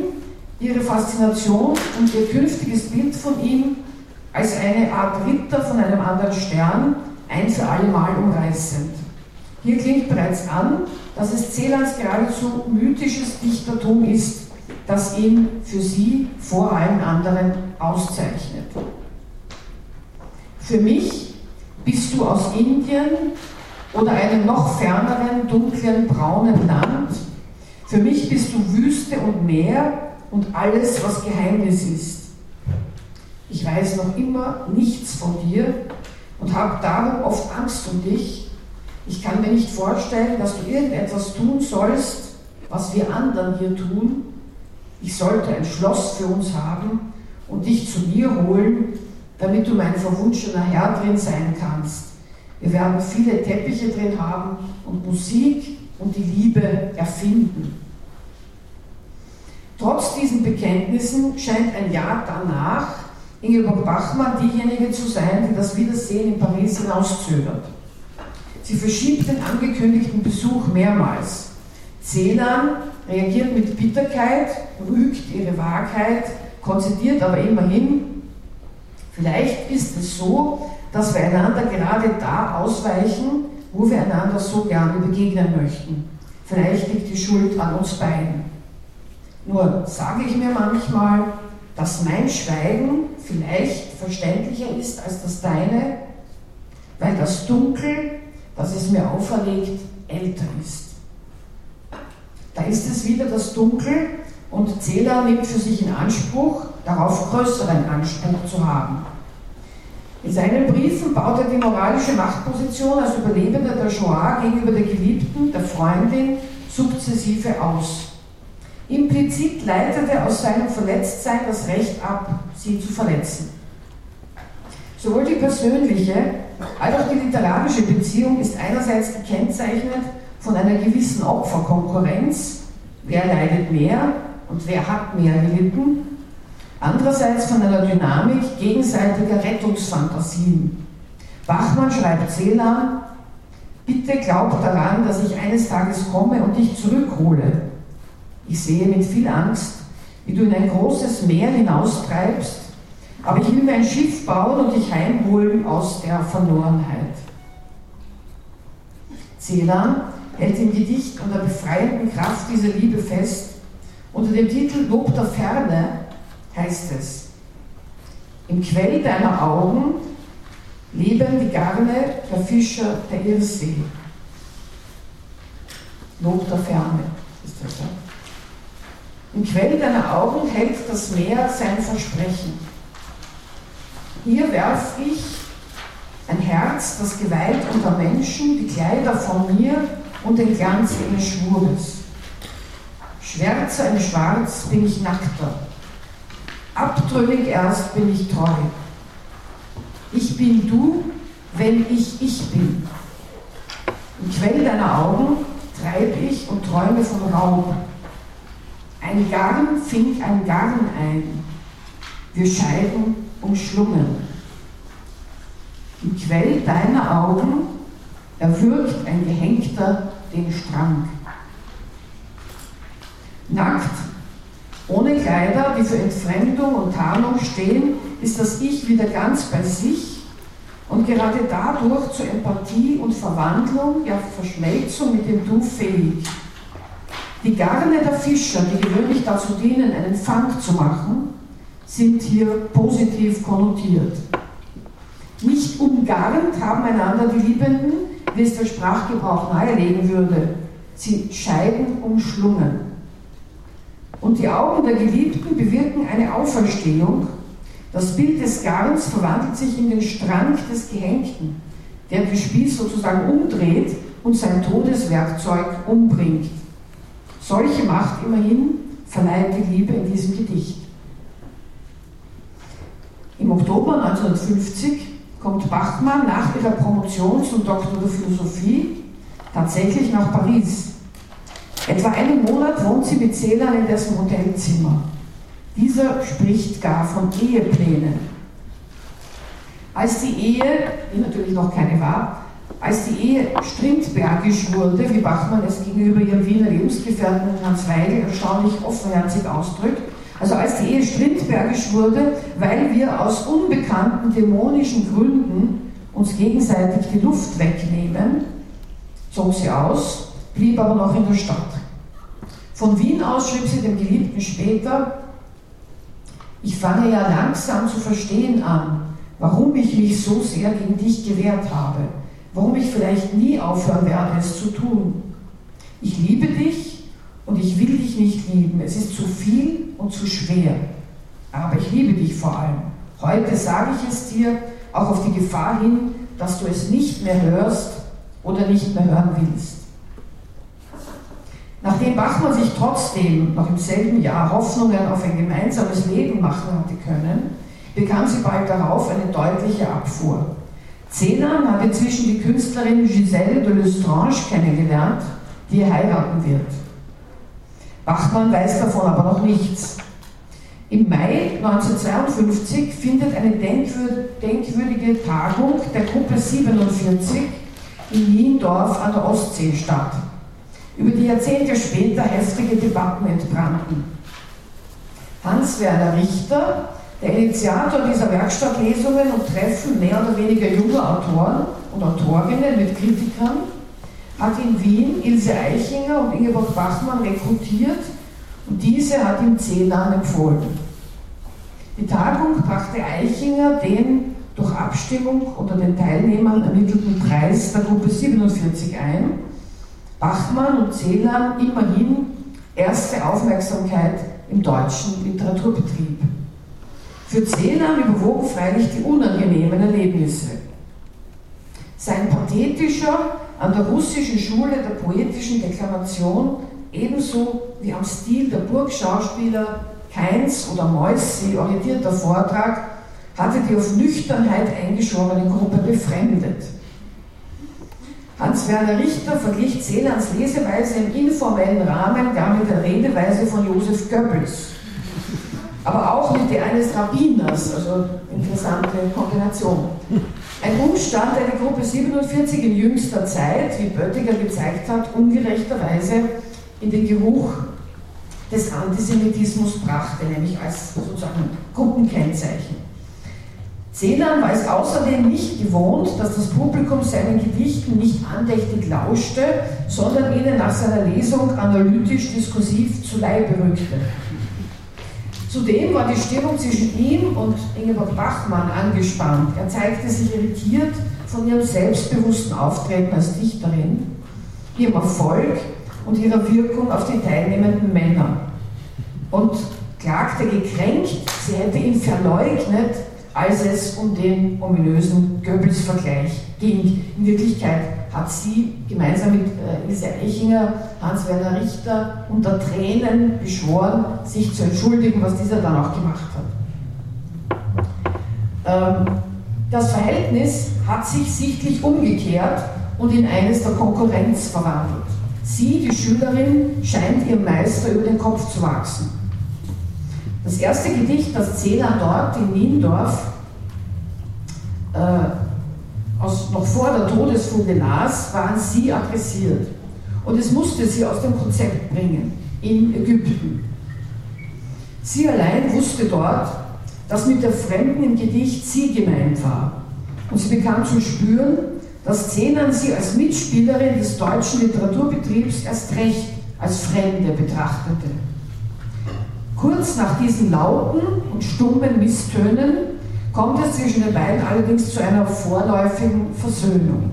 ihre Faszination und ihr künftiges Bild von ihm als eine Art Ritter von einem anderen Stern ein für alle Mal umreißend. Hier klingt bereits an, dass es Celans geradezu mythisches Dichtertum ist, das ihn für sie vor allen anderen auszeichnet. Für mich bist du aus Indien oder einem noch ferneren, dunklen, braunen Land. Für mich bist du Wüste und Meer und alles, was Geheimnis ist. Ich weiß noch immer nichts von dir und habe darum oft Angst um dich. Ich kann mir nicht vorstellen, dass du irgendetwas tun sollst, was wir anderen hier tun. Ich sollte ein Schloss für uns haben und dich zu mir holen, damit du mein verwunschener Herr drin sein kannst. Wir werden viele Teppiche drin haben und Musik und die Liebe erfinden. Trotz diesen Bekenntnissen scheint ein Jahr danach Ingeborg Bachmann diejenige zu sein, die das Wiedersehen in Paris hinauszögert. Sie verschiebt den angekündigten Besuch mehrmals. Celan reagiert mit Bitterkeit, rügt ihre Wahrheit, konzidiert aber immerhin, Vielleicht ist es so, dass wir einander gerade da ausweichen, wo wir einander so gerne begegnen möchten. Vielleicht liegt die Schuld an uns beiden. Nur sage ich mir manchmal, dass mein Schweigen vielleicht verständlicher ist als das deine, weil das Dunkel, das es mir auferlegt, älter ist. Da ist es wieder das Dunkel und Zähler nimmt für sich in Anspruch, darauf größeren Anspruch zu haben. In seinen Briefen baut er die moralische Machtposition als Überlebender der Shoah gegenüber der Geliebten, der Freundin, sukzessive aus. Implizit leitet er aus seinem Verletztsein das Recht ab, sie zu verletzen. Sowohl die persönliche als auch die literarische Beziehung ist einerseits gekennzeichnet von einer gewissen Opferkonkurrenz, wer leidet mehr und wer hat mehr gelitten, andererseits von einer Dynamik gegenseitiger Rettungsfantasien. Bachmann schreibt Celan, bitte glaub daran, dass ich eines Tages komme und dich zurückhole. Ich sehe mit viel Angst, wie du in ein großes Meer hinaustreibst aber ich will mir ein Schiff bauen und dich heimholen aus der Verlorenheit. Celan hält im Gedicht an der befreienden Kraft dieser Liebe fest. Unter dem Titel Lob der Ferne heißt es, im Quell deiner Augen leben die Garne der Fischer der Irsee. Lob der Ferne ist das. Ja? Im Quell deiner Augen hält das Meer sein Versprechen. Hier werf ich ein Herz, das geweiht unter Menschen, die Kleider von mir und den Glanz ihres Schwures. Schwärzer in Schwarz bin ich nackter, abtrünnig erst bin ich treu. Ich bin du, wenn ich ich bin. Im Quell deiner Augen treib ich und träume von Raub. Ein Garn fing ein Garn ein. Wir scheiden umschlungen. Im Quell deiner Augen erwürgt ein Gehängter den Strang. Nackt, ohne Kleider, die für Entfremdung und Tarnung stehen, ist das Ich wieder ganz bei sich und gerade dadurch zur Empathie und Verwandlung, ja Verschmelzung mit dem Du fähig. Die Garne der Fischer, die gewöhnlich dazu dienen, einen Fang zu machen, sind hier positiv konnotiert. Nicht umgarnt haben einander die Liebenden, wie es der Sprachgebrauch nahelegen würde. Sie scheiden umschlungen. Und die Augen der Geliebten bewirken eine Auferstehung. Das Bild des Garns verwandelt sich in den Strang des Gehängten, der den Spieß sozusagen umdreht und sein Todeswerkzeug umbringt. Solche Macht immerhin verleiht die Liebe in diesem Gedicht. Im Oktober 1950 kommt Bachmann nach ihrer Promotion zum Doktor der Philosophie tatsächlich nach Paris. Etwa einen Monat wohnt sie mit Celan in dessen Hotelzimmer. Dieser spricht gar von Eheplänen. Als die Ehe, die natürlich noch keine war, als die Ehe strindbergisch wurde, wie Bachmann es gegenüber ihrem Wiener Lebensgefährten Hans Weigel erstaunlich offenherzig ausdrückt, also als die Ehe strindbergisch wurde, weil wir aus unbekannten dämonischen Gründen uns gegenseitig die Luft wegnehmen, zog sie aus, blieb aber noch in der Stadt. Von Wien aus schrieb sie dem Geliebten später, ich fange ja langsam zu verstehen an, warum ich mich so sehr gegen dich gewehrt habe, warum ich vielleicht nie aufhören werde, es zu tun. Ich liebe dich und ich will dich nicht lieben. Es ist zu viel und zu schwer. Aber ich liebe dich vor allem. Heute sage ich es dir, auch auf die Gefahr hin, dass du es nicht mehr hörst oder nicht mehr hören willst. Nachdem Bachmann sich trotzdem noch im selben Jahr Hoffnungen auf ein gemeinsames Leben machen hatte können, bekam sie bald darauf eine deutliche Abfuhr. Celan hat inzwischen die Künstlerin Giselle de Lestrange kennengelernt, die er heiraten wird. Bachmann weiß davon aber noch nichts. Im Mai 1952 findet eine denkwürdige Tagung der Gruppe 47 in Niendorf an der Ostsee statt, über die Jahrzehnte später heftige Debatten entbrannten. Hans-Werner Richter, der Initiator dieser Werkstattlesungen und Treffen mehr oder weniger junger Autoren und Autorinnen mit Kritikern, hat in Wien Ilse Eichinger und Ingeborg Bachmann rekrutiert und diese hat ihm Celan empfohlen. Die Tagung brachte Eichinger den durch Abstimmung unter den Teilnehmern ermittelten Preis der Gruppe 47 ein. Bachmann und Celan immerhin erste Aufmerksamkeit im deutschen Literaturbetrieb. Für Celan überwogen freilich die unangenehmen Erlebnisse. Sein pathetischer, an der russischen Schule der poetischen Deklamation ebenso wie am Stil der Burgschauspieler Heinz oder Moissi orientierter Vortrag hatte die auf Nüchternheit eingeschworene Gruppe befremdet. Hans-Werner Richter verglich Celans Leseweise im informellen Rahmen gar mit der Redeweise von Josef Goebbels. Aber auch mit der eines Rabbiners, also interessante Kombination. Ein Umstand, der die Gruppe 47 in jüngster Zeit, wie Böttiger gezeigt hat, ungerechterweise in den Geruch des Antisemitismus brachte, nämlich als sozusagen Gruppenkennzeichen. Celan war es außerdem nicht gewohnt, dass das Publikum seinen Gedichten nicht andächtig lauschte, sondern ihnen nach seiner Lesung analytisch-diskursiv zu Leibe rückte. Zudem war die Stimmung zwischen ihm und Ingeborg Bachmann angespannt. Er zeigte sich irritiert von ihrem selbstbewussten Auftreten als Dichterin, ihrem Erfolg und ihrer Wirkung auf die teilnehmenden Männer. Und klagte gekränkt, sie hätte ihn verleugnet, als es um den ominösen Goebbels-Vergleich ging. In Wirklichkeit hat sie gemeinsam mit äh, Ilse Eichinger, Hans-Werner Richter unter Tränen beschworen, sich zu entschuldigen, was dieser dann auch gemacht hat. Ähm, das Verhältnis hat sich sichtlich umgekehrt und in eines der Konkurrenz verwandelt. Sie, die Schülerin, scheint ihrem Meister über den Kopf zu wachsen. Das erste Gedicht, das Zehner dort in Niendorf äh, aus, noch vor der Todesfunde las, war an sie adressiert. Und es musste sie aus dem Konzept bringen, in Ägypten. Sie allein wusste dort, dass mit der Fremden im Gedicht sie gemeint war. Und sie bekam zu spüren, dass Zenan sie als Mitspielerin des deutschen Literaturbetriebs erst recht als Fremde betrachtete. Kurz nach diesen lauten und stummen Misstönen kommt es zwischen den beiden allerdings zu einer vorläufigen Versöhnung.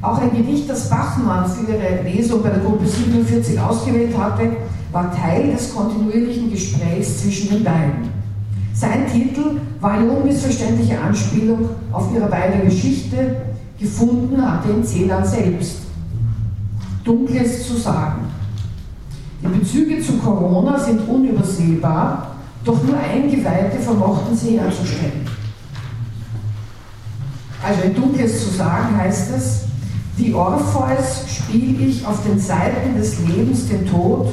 Auch ein Gedicht, das Bachmann für ihre Lesung bei der Gruppe 47 ausgewählt hatte, war Teil des kontinuierlichen Gesprächs zwischen den beiden. Sein Titel war eine unmissverständliche Anspielung auf ihre beide Geschichte, gefunden hat den Zähler selbst. Dunkles zu sagen. Die Bezüge zu Corona sind unübersehbar, doch nur Eingeweihte vermochten sie herzustellen. Also in Dunkles zu sagen heißt es, wie Orpheus spiele ich auf den Seiten des Lebens den Tod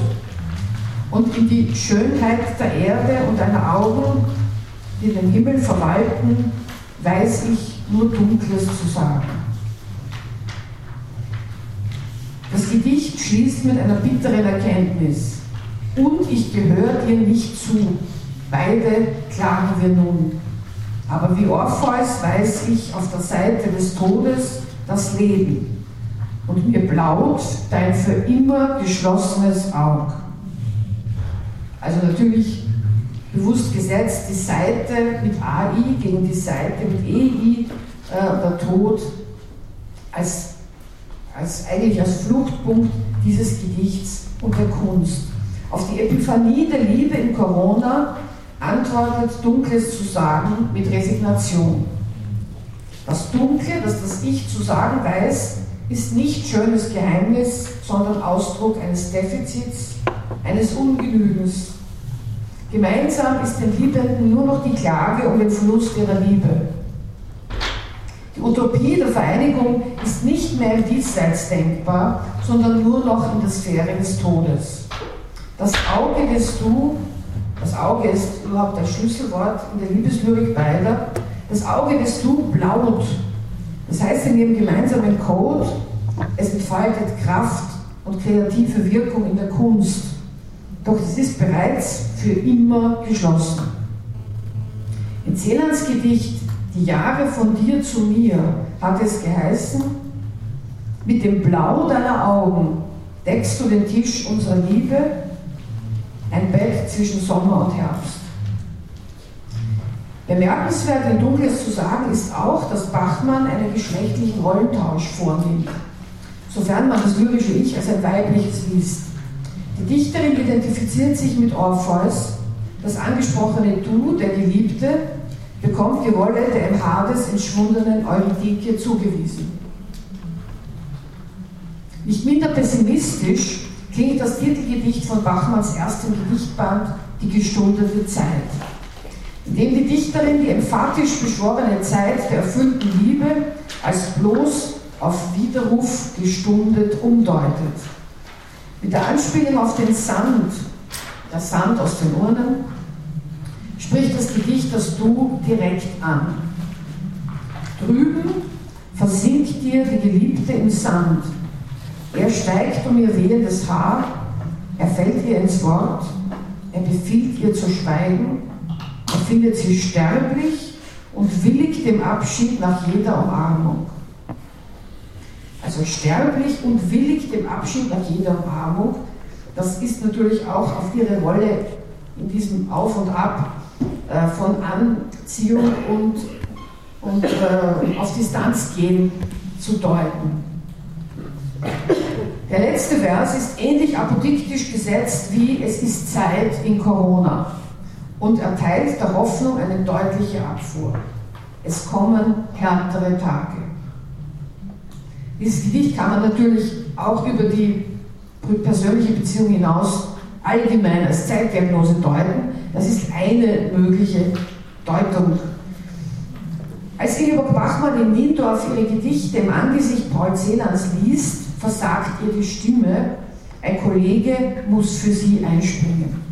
und in die Schönheit der Erde und einer Augen, die den Himmel verwalten, weiß ich nur Dunkles zu sagen. Das Gedicht schließt mit einer bitteren Erkenntnis. Und ich gehöre dir nicht zu. Beide klagen wir nun. Aber wie Orpheus weiß ich auf der Seite des Todes das Leben. Und mir blaut dein für immer geschlossenes Auge. Also natürlich bewusst gesetzt die Seite mit AI gegen die Seite mit EI, äh, der Tod, als als eigentlich als Fluchtpunkt dieses Gedichts und der Kunst. Auf die Epiphanie der Liebe in Corona antwortet Dunkles zu sagen mit Resignation. Das Dunkle, das das Ich zu sagen weiß, ist nicht schönes Geheimnis, sondern Ausdruck eines Defizits, eines Ungenügens. Gemeinsam ist den Liebenden nur noch die Klage um den Verlust ihrer Liebe. Die Utopie der Vereinigung ist nicht mehr im Diesseits denkbar, sondern nur noch in der Sphäre des Todes. Das Auge des Du, das Auge ist überhaupt das Schlüsselwort in der Liebeslyrik beider, das Auge des Du blaut. Das heißt in ihrem gemeinsamen Code, es entfaltet Kraft und kreative Wirkung in der Kunst. Doch es ist bereits für immer geschlossen. In Celans Gedicht die Jahre von dir zu mir, hat es geheißen, mit dem Blau deiner Augen deckst du den Tisch unserer Liebe, ein Bett zwischen Sommer und Herbst. Bemerkenswert in Dunkles zu sagen ist auch, dass Bachmann einen geschlechtlichen Rollentausch vornimmt, sofern man das lyrische Ich als ein weibliches liest. Die Dichterin identifiziert sich mit Orpheus, das angesprochene Du, der Geliebte, bekommt die Rolle der im Hades entschwundenen Eurydike zugewiesen. Nicht minder pessimistisch klingt das Titelgedicht von Bachmanns erstem Gedichtband Die gestundete Zeit, in dem die Dichterin die emphatisch beschworene Zeit der erfüllten Liebe als bloß auf Widerruf gestundet umdeutet. Mit der Anspielung auf den Sand, der Sand aus den Urnen, spricht das Gedicht das Du direkt an. Drüben versinkt dir die Geliebte im Sand. Er steigt um ihr wehendes Haar, er fällt ihr ins Wort, er befiehlt ihr zu schweigen, er findet sie sterblich und willigt dem Abschied nach jeder Umarmung. Also sterblich und willig dem Abschied nach jeder Umarmung, das ist natürlich auch auf ihre Rolle in diesem Auf und Ab äh, von Anziehung und, und äh, auf Distanz gehen zu deuten. Der letzte Vers ist ähnlich apodiktisch gesetzt wie Es ist Zeit in Corona und erteilt der Hoffnung eine deutliche Abfuhr. Es kommen härtere Tage. Dieses Gedicht kann man natürlich auch über die persönliche Beziehung hinaus allgemein als Zeitdiagnose deuten. Das ist eine mögliche Deutung. Als Ingeborg Bachmann in Niendorf ihre Gedichte im Angesicht Paul Celans liest, versagt ihr die Stimme. Ein Kollege muss für sie einspringen.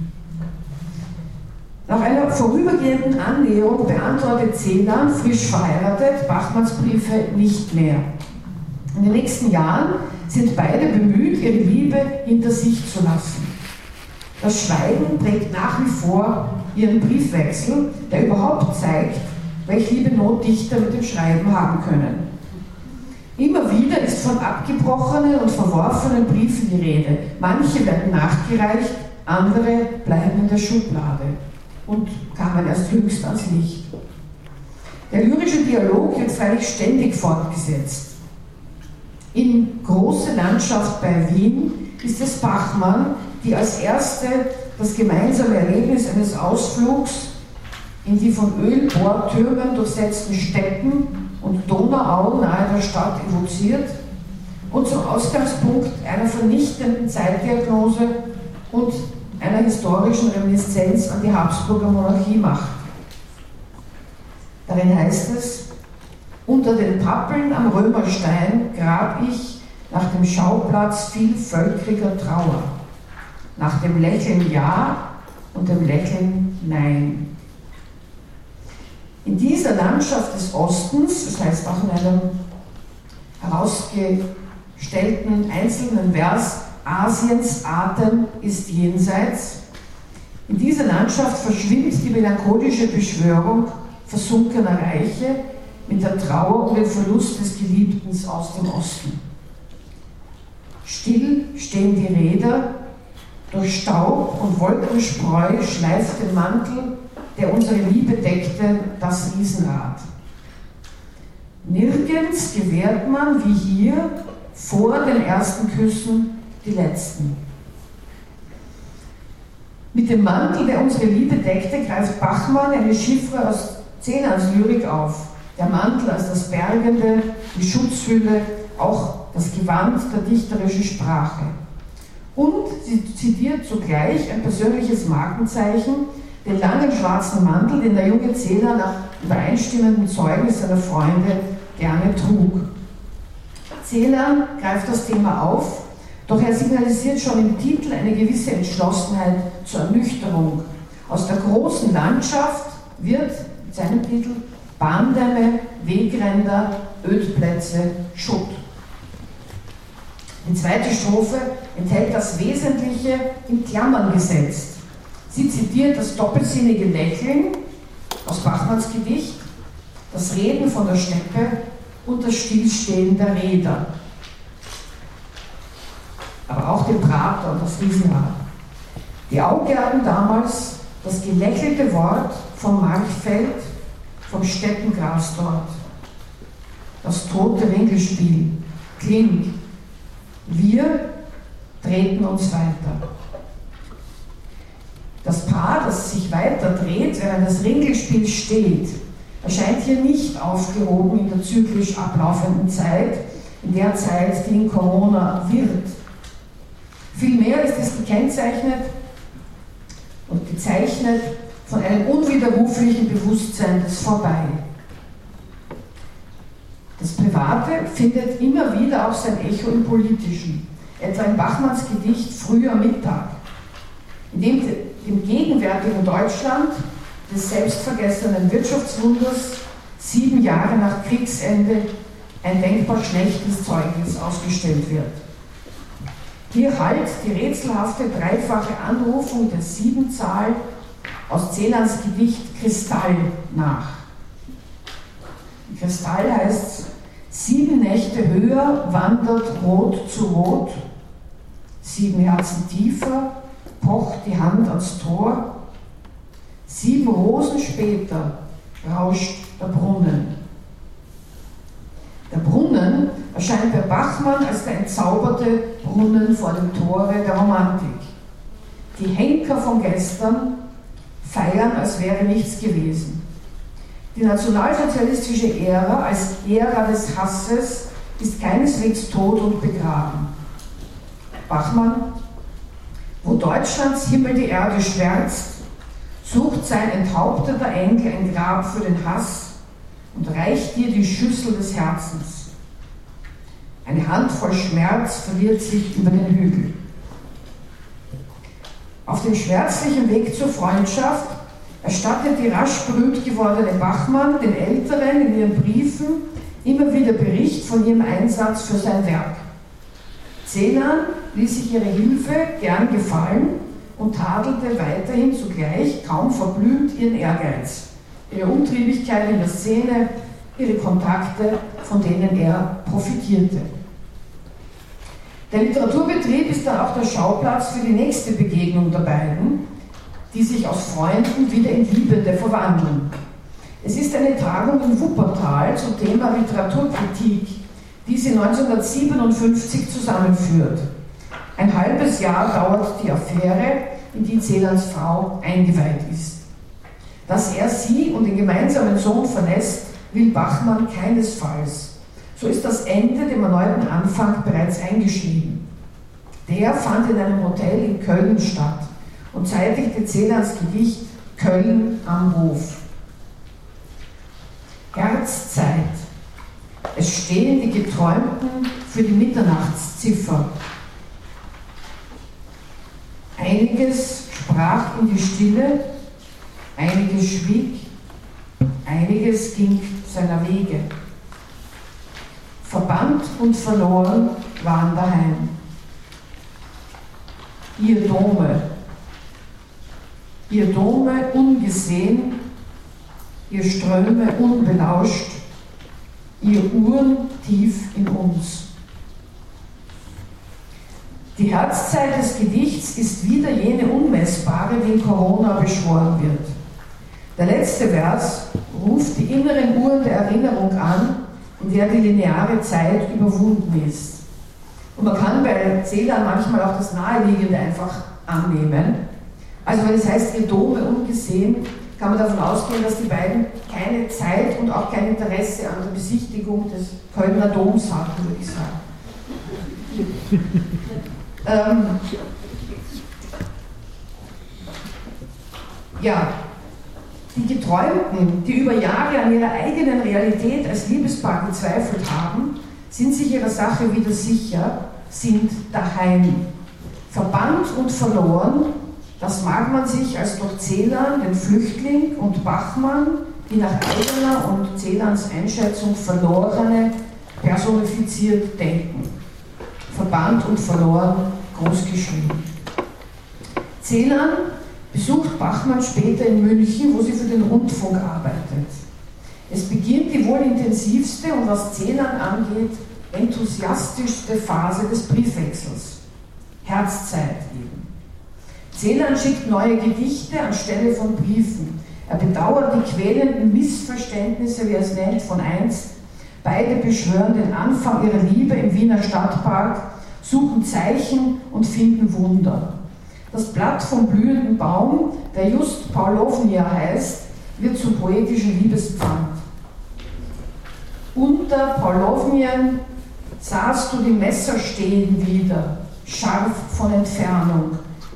Nach einer vorübergehenden Annäherung beantwortet Celan, frisch verheiratet, Bachmanns Briefe nicht mehr. In den nächsten Jahren sind beide bemüht, ihre Liebe hinter sich zu lassen. Das Schweigen prägt nach wie vor ihren Briefwechsel, der überhaupt zeigt, welche liebe Not Dichter mit dem Schreiben haben können. Immer wieder ist von abgebrochenen und verworfenen Briefen die Rede. Manche werden nachgereicht, andere bleiben in der Schublade und kamen erst höchst ans Licht. Der lyrische Dialog wird freilich ständig fortgesetzt. In Große Landschaft bei Wien ist es Bachmann, die als erste das gemeinsame Erlebnis eines Ausflugs in die von Ölbohrtürmen durchsetzten Steppen und Donauau nahe der Stadt evoziert und zum Ausgangspunkt einer vernichtenden Zeitdiagnose und einer historischen Reminiszenz an die Habsburger Monarchie macht. Darin heißt es, unter den Pappeln am Römerstein grab ich nach dem Schauplatz vielvölkriger Trauer, nach dem Lächeln Ja und dem Lächeln Nein. In dieser Landschaft des Ostens, das heißt auch in einem herausgestellten einzelnen Vers, Asiens Atem ist jenseits, in dieser Landschaft verschwimmt die melancholische Beschwörung versunkener Reiche mit der Trauer um den Verlust des Geliebten aus dem Osten. Still stehen die Räder, durch Staub und Wolkenspreu schleift den Mantel, der unsere Liebe deckte, das Riesenrad. Nirgends gewährt man wie hier vor den ersten Küssen die letzten. Mit dem Mantel, der unsere Liebe deckte, greift Bachmann eine Chiffre aus Zenans Lyrik auf der Mantel als das Bergende, die Schutzhülle, auch das Gewand der dichterischen Sprache. Und sie zitiert zugleich ein persönliches Markenzeichen, den langen schwarzen Mantel, den der junge Zähler nach übereinstimmendem Zeugnis seiner Freunde gerne trug. Zähler greift das Thema auf, doch er signalisiert schon im Titel eine gewisse Entschlossenheit zur Ernüchterung. Aus der großen Landschaft wird mit seinem Titel Bahndämme, Wegränder, Ödplätze, Schutt. Die zweite Strophe enthält das Wesentliche in Klammern gesetzt. Sie zitiert das doppelsinnige Lächeln aus Bachmanns Gedicht, das Reden von der Steppe und das Stillstehen der Räder. Aber auch den Prater und das Riesenrad. Die Augen damals das gelächelte Wort vom Marktfeld vom Steppengras dort. Das tote Ringelspiel klingt. Wir treten uns weiter. Das Paar, das sich weiter dreht, während das Ringelspiel steht, erscheint hier nicht aufgehoben in der zyklisch ablaufenden Zeit. in der Zeit, die in Corona wird. Vielmehr ist es gekennzeichnet und gezeichnet von einem unwiderruflichen Bewusstsein des Vorbei. Das Private findet immer wieder auch sein Echo im Politischen, etwa in Bachmanns Gedicht Früher Mittag, in dem im gegenwärtigen Deutschland des selbstvergessenen Wirtschaftswunders sieben Jahre nach Kriegsende ein denkbar schlechtes Zeugnis ausgestellt wird. Hier halt die rätselhafte dreifache Anrufung der Siebenzahl aus Celans Gedicht Kristall nach. Kristall heißt, sieben Nächte höher wandert Rot zu Rot, sieben Herzen tiefer pocht die Hand ans Tor, sieben Rosen später rauscht der Brunnen. Der Brunnen erscheint bei Bachmann als der entzauberte Brunnen vor dem Tore der Romantik. Die Henker von gestern feiern, als wäre nichts gewesen. Die nationalsozialistische Ära als Ära des Hasses ist keineswegs tot und begraben. Bachmann, wo Deutschlands Himmel die Erde schwärzt, sucht sein enthaupteter Enkel ein Grab für den Hass und reicht dir die Schüssel des Herzens. Eine Handvoll Schmerz verliert sich über den Hügel. Auf dem schmerzlichen Weg zur Freundschaft erstattet die rasch berühmt gewordene Bachmann den Älteren in ihren Briefen immer wieder Bericht von ihrem Einsatz für sein Werk. Zenan ließ sich ihre Hilfe gern gefallen und tadelte weiterhin zugleich kaum verblümt ihren Ehrgeiz, ihre Umtriebigkeit in der Szene, ihre Kontakte, von denen er profitierte. Der Literaturbetrieb ist dann auch der Schauplatz für die nächste Begegnung der beiden, die sich aus Freunden wieder in Liebende verwandeln. Es ist eine Tagung in Wuppertal zum Thema Literaturkritik, die sie 1957 zusammenführt. Ein halbes Jahr dauert die Affäre, in die Celans Frau eingeweiht ist. Dass er sie und den gemeinsamen Sohn verlässt, will Bachmann keinesfalls. So ist das Ende dem erneuten Anfang bereits eingeschrieben. Der fand in einem Hotel in Köln statt und zeitigte Celans Gedicht Köln am Hof. Herzzeit. Es stehen die Geträumten für die Mitternachtsziffer. Einiges sprach in die Stille, einiges schwieg, einiges ging seiner Wege. Verbannt und verloren waren daheim. Ihr Dome, ihr Dome ungesehen, ihr Ströme unbelauscht, ihr Uhren tief in uns. Die Herzzeit des Gedichts ist wieder jene unmessbare, die in Corona beschworen wird. Der letzte Vers ruft die inneren Uhren der Erinnerung an, in der die lineare Zeit überwunden ist. Und man kann bei Celan manchmal auch das Naheliegende einfach annehmen. Also wenn es heißt, ihr Dome ungesehen, kann man davon ausgehen, dass die beiden keine Zeit und auch kein Interesse an der Besichtigung des Kölner Doms hatten, würde ich sagen. ähm, ja, die Geträumten, die über Jahre an ihrer eigenen Realität als Liebespaar gezweifelt haben, sind sich ihrer Sache wieder sicher, sind daheim. Verbannt und verloren, das mag man sich als durch Celan, den Flüchtling, und Bachmann, die nach eigener und Celans Einschätzung verlorene, personifiziert denken. Verbannt und verloren, großgeschrieben. Celan besucht Bachmann später in München, wo sie für den Rundfunk arbeitet. Es beginnt die wohl intensivste und was Celan angeht, enthusiastischste Phase des Briefwechsels. Herzzeit eben. Celan schickt neue Gedichte anstelle von Briefen. Er bedauert die quälenden Missverständnisse, wie er es nennt, von einst. Beide beschwören den Anfang ihrer Liebe im Wiener Stadtpark, suchen Zeichen und finden Wunder. Das Blatt vom blühenden Baum, der just Paulovnia heißt, wird zum poetischen Liebespfand. Unter Paulovnien sahst du die Messer stehen wieder, scharf von Entfernung,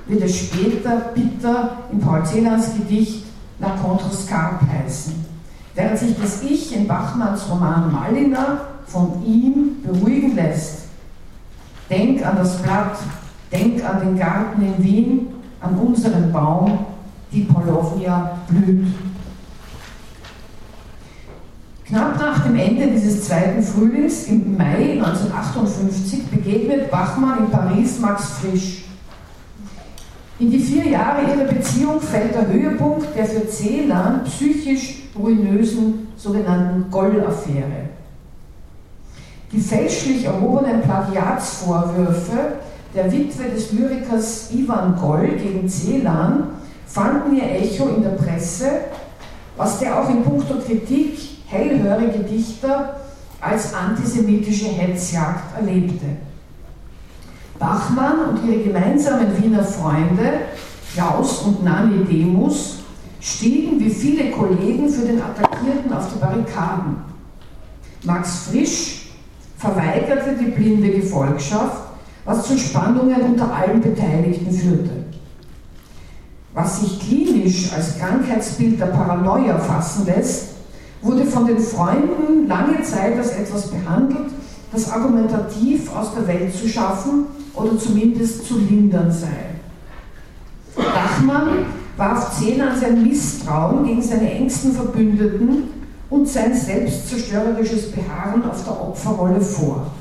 wird es später bitter in Paul Celans Gedicht La Contrescarpe heißen. Während sich das Ich in Bachmanns Roman Malina von ihm beruhigen lässt. Denk an das Blatt, denk an den Garten in Wien, an unseren Baum, die Polownia blüht. Knapp nach dem Ende dieses zweiten Frühlings, im Mai 1958, begegnet Bachmann in Paris Max Frisch. In die vier Jahre ihrer Beziehung fällt der Höhepunkt der für Celan psychisch ruinösen sogenannten Goll-Affäre. Die fälschlich erhobenen Plagiatsvorwürfe der Witwe des Lyrikers Ivan Goll gegen Celan fanden ihr Echo in der Presse, was der auch in puncto Kritik hellhörige Dichter als antisemitische Hetzjagd erlebte. Bachmann und ihre gemeinsamen Wiener Freunde, Klaus und Nanni Demus, stiegen wie viele Kollegen für den Attackierten auf die Barrikaden. Max Frisch verweigerte die blinde Gefolgschaft, was zu Spannungen unter allen Beteiligten führte. Was sich klinisch als Krankheitsbild der Paranoia fassen lässt, wurde von den Freunden lange Zeit als etwas behandelt, das argumentativ aus der Welt zu schaffen oder zumindest zu lindern sei. Dachmann warf Zehnern sein Misstrauen gegen seine engsten Verbündeten und sein selbstzerstörerisches Beharren auf der Opferrolle vor.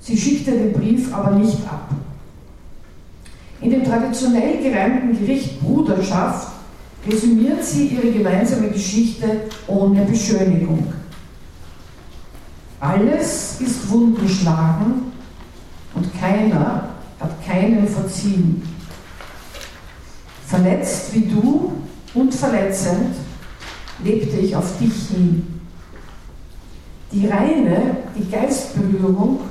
Sie schickte den Brief aber nicht ab. In dem traditionell gereimten Gericht Bruderschaft resümiert sie ihre gemeinsame Geschichte ohne Beschönigung. Alles ist wundgeschlagen und keiner hat keinen verziehen. Verletzt wie du und verletzend lebte ich auf dich hin. Die reine, die Geistberührung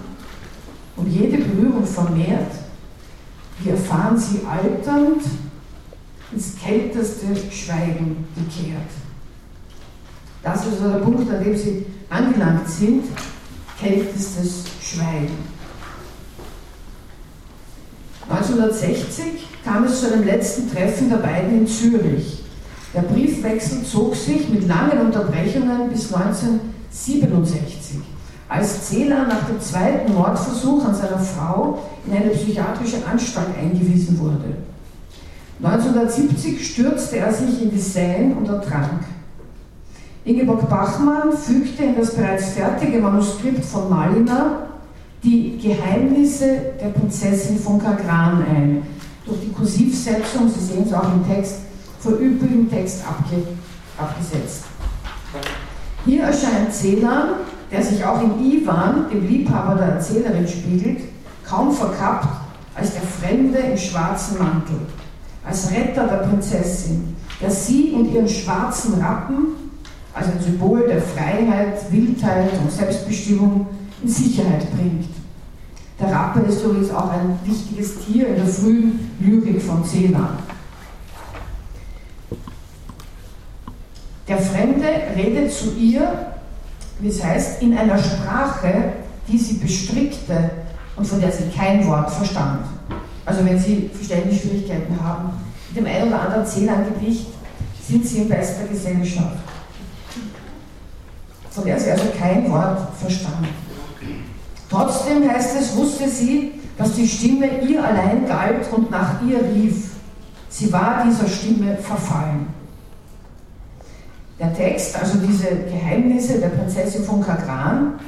und jede Berührung vermehrt, wir erfahren sie alternd ins kälteste Schweigen gekehrt. Das ist also der Punkt, an dem sie angelangt sind, kältestes Schweigen. 1960 kam es zu einem letzten Treffen der beiden in Zürich. Der Briefwechsel zog sich mit langen Unterbrechungen bis 1967, als Zähler nach dem zweiten Mordversuch an seiner Frau in eine psychiatrische Anstalt eingewiesen wurde. 1970 stürzte er sich in die Seine und ertrank. Ingeborg Bachmann fügte in das bereits fertige Manuskript von Malina die Geheimnisse der Prinzessin von Kagran ein. Durch die Kursivsetzung, Sie sehen es auch im Text, vor übrigem Text abge, abgesetzt. Hier erscheint Celan, der sich auch in Ivan, dem Liebhaber der Erzählerin, spiegelt, kaum verkappt als der Fremde im schwarzen Mantel als Retter der Prinzessin, der sie und ihren schwarzen Rappen als ein Symbol der Freiheit, Wildheit und Selbstbestimmung in Sicherheit bringt. Der Rappe ist übrigens auch ein wichtiges Tier in der frühen Lyrik von Celan. Der Fremde redet zu ihr, wie es heißt, in einer Sprache, die sie bestrickte und von der sie kein Wort verstand. Also wenn Sie Verständnisschwierigkeiten haben, mit dem ein oder anderen Zählangedicht sind Sie in bester Gesellschaft. Von der sie also kein Wort verstand. Trotzdem heißt es, wusste sie, dass die Stimme ihr allein galt und nach ihr rief. Sie war dieser Stimme verfallen. Der Text, also diese Geheimnisse der Prinzessin von Kagran,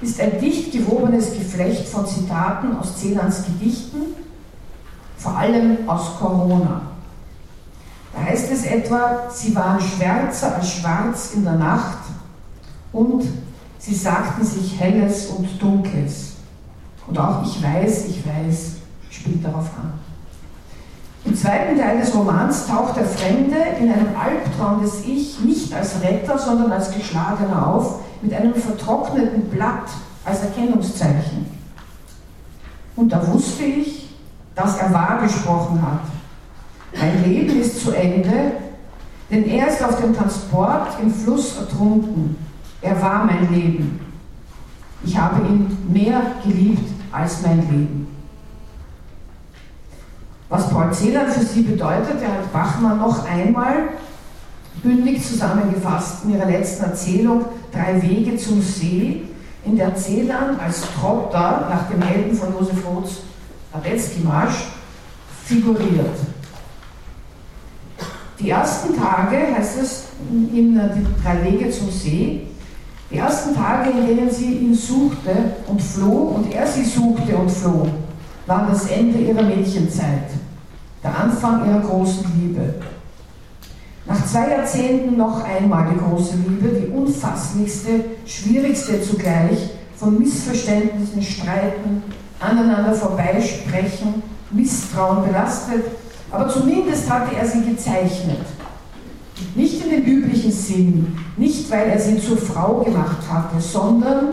ist ein dicht gewobenes Geflecht von Zitaten aus Celans Gedichten vor allem aus Corona. Da heißt es etwa, sie waren schwärzer als schwarz in der Nacht und sie sagten sich Helles und Dunkles. Und auch ich weiß, ich weiß, spielt darauf an. Im zweiten Teil des Romans taucht der Fremde in einem Albtraum des Ich nicht als Retter, sondern als Geschlagener auf, mit einem vertrockneten Blatt als Erkennungszeichen. Und da wusste ich, dass er wahr gesprochen hat. Mein Leben ist zu Ende, denn er ist auf dem Transport im Fluss ertrunken. Er war mein Leben. Ich habe ihn mehr geliebt als mein Leben. Was Paul Celan für sie bedeutet, er hat Bachmann noch einmal bündig zusammengefasst in ihrer letzten Erzählung Drei Wege zum See, in der Celan als Trotter nach dem Helden von Josef Roths Radetzky-Marsch figuriert. Die ersten Tage, heißt es in die Drei Wege zum See, die ersten Tage, in denen sie ihn suchte und floh und er sie suchte und floh, waren das Ende ihrer Mädchenzeit, der Anfang ihrer großen Liebe. Nach zwei Jahrzehnten noch einmal die große Liebe, die unfasslichste, schwierigste zugleich, von Missverständnissen, Streiten, aneinander vorbeisprechen, Misstrauen belastet, aber zumindest hatte er sie gezeichnet. Nicht in dem üblichen Sinn, nicht weil er sie zur Frau gemacht hatte, sondern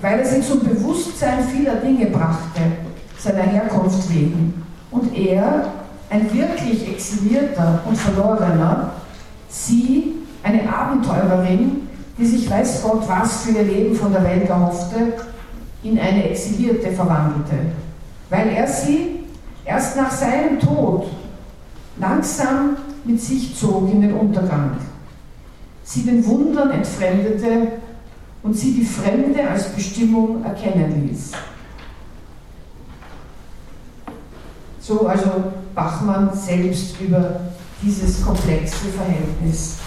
weil er sie zum Bewusstsein vieler Dinge brachte, seiner Herkunft wegen. Und er, ein wirklich exilierter und verlorener, sie, eine Abenteurerin, die sich weiß Gott was für ihr Leben von der Welt erhoffte, in eine Exilierte verwandelte, weil er sie erst nach seinem Tod langsam mit sich zog in den Untergang, sie den Wundern entfremdete und sie die Fremde als Bestimmung erkennen ließ. So also Bachmann selbst über dieses komplexe Verhältnis.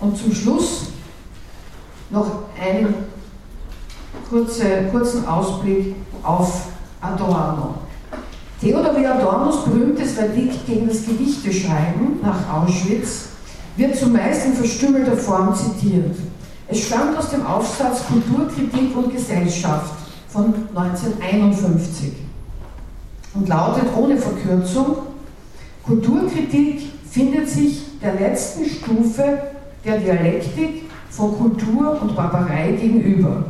Und zum Schluss noch einen kurze, kurzen Ausblick auf Adorno. Theodor W. Adornos berühmtes Verdikt gegen das Gedichteschreiben nach Auschwitz wird zumeist in verstümmelter Form zitiert. Es stammt aus dem Aufsatz Kulturkritik und Gesellschaft von 1951 und lautet ohne Verkürzung, Kulturkritik findet sich der letzten Stufe der Dialektik von Kultur und Barbarei gegenüber.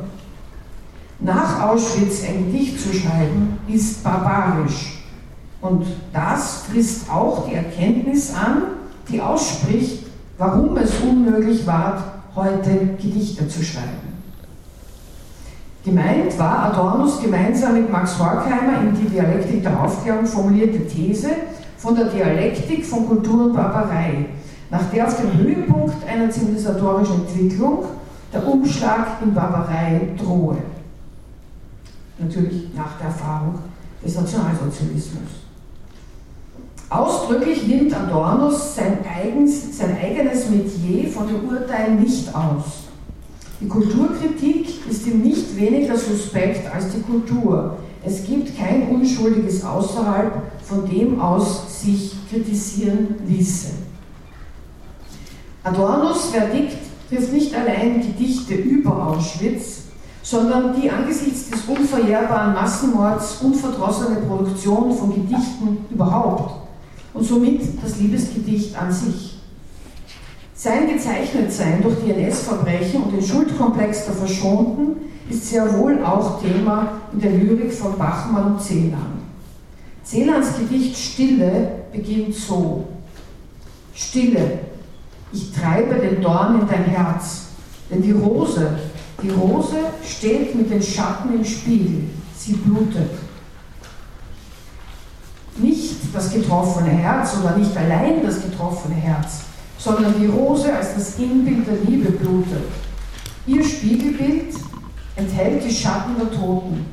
Nach Auschwitz ein Gedicht zu schreiben, ist barbarisch. Und das frisst auch die Erkenntnis an, die ausspricht, warum es unmöglich war, heute Gedichte zu schreiben. Gemeint war Adornos gemeinsam mit Max Horkheimer in die Dialektik der Aufklärung formulierte These von der Dialektik von Kultur und Barbarei, nach der auf dem Höhepunkt einer zivilisatorischen Entwicklung der Umschlag in Barbarei drohe. Natürlich nach der Erfahrung des Nationalsozialismus. Ausdrücklich nimmt Adornos sein, eigens, sein eigenes Metier von dem Urteil nicht aus. Die Kulturkritik ist ihm nicht weniger suspekt als die Kultur. Es gibt kein Unschuldiges außerhalb, von dem aus sich kritisieren ließe. Adornos Verdikt trifft nicht allein Gedichte über Auschwitz, sondern die angesichts des unverjährbaren Massenmords unverdrossene Produktion von Gedichten überhaupt und somit das Liebesgedicht an sich. Sein Gezeichnetsein durch die NS-Verbrechen und den Schuldkomplex der Verschonten ist sehr wohl auch Thema in der Lyrik von Bachmann und Celan. Celans Gedicht Stille beginnt so. Stille, ich treibe den Dorn in dein Herz, denn die Rose, die Rose steht mit den Schatten im Spiegel, sie blutet. Nicht das getroffene Herz oder nicht allein das getroffene Herz, sondern die Rose als das Inbild der Liebe blutet. Ihr Spiegelbild enthält die Schatten der Toten.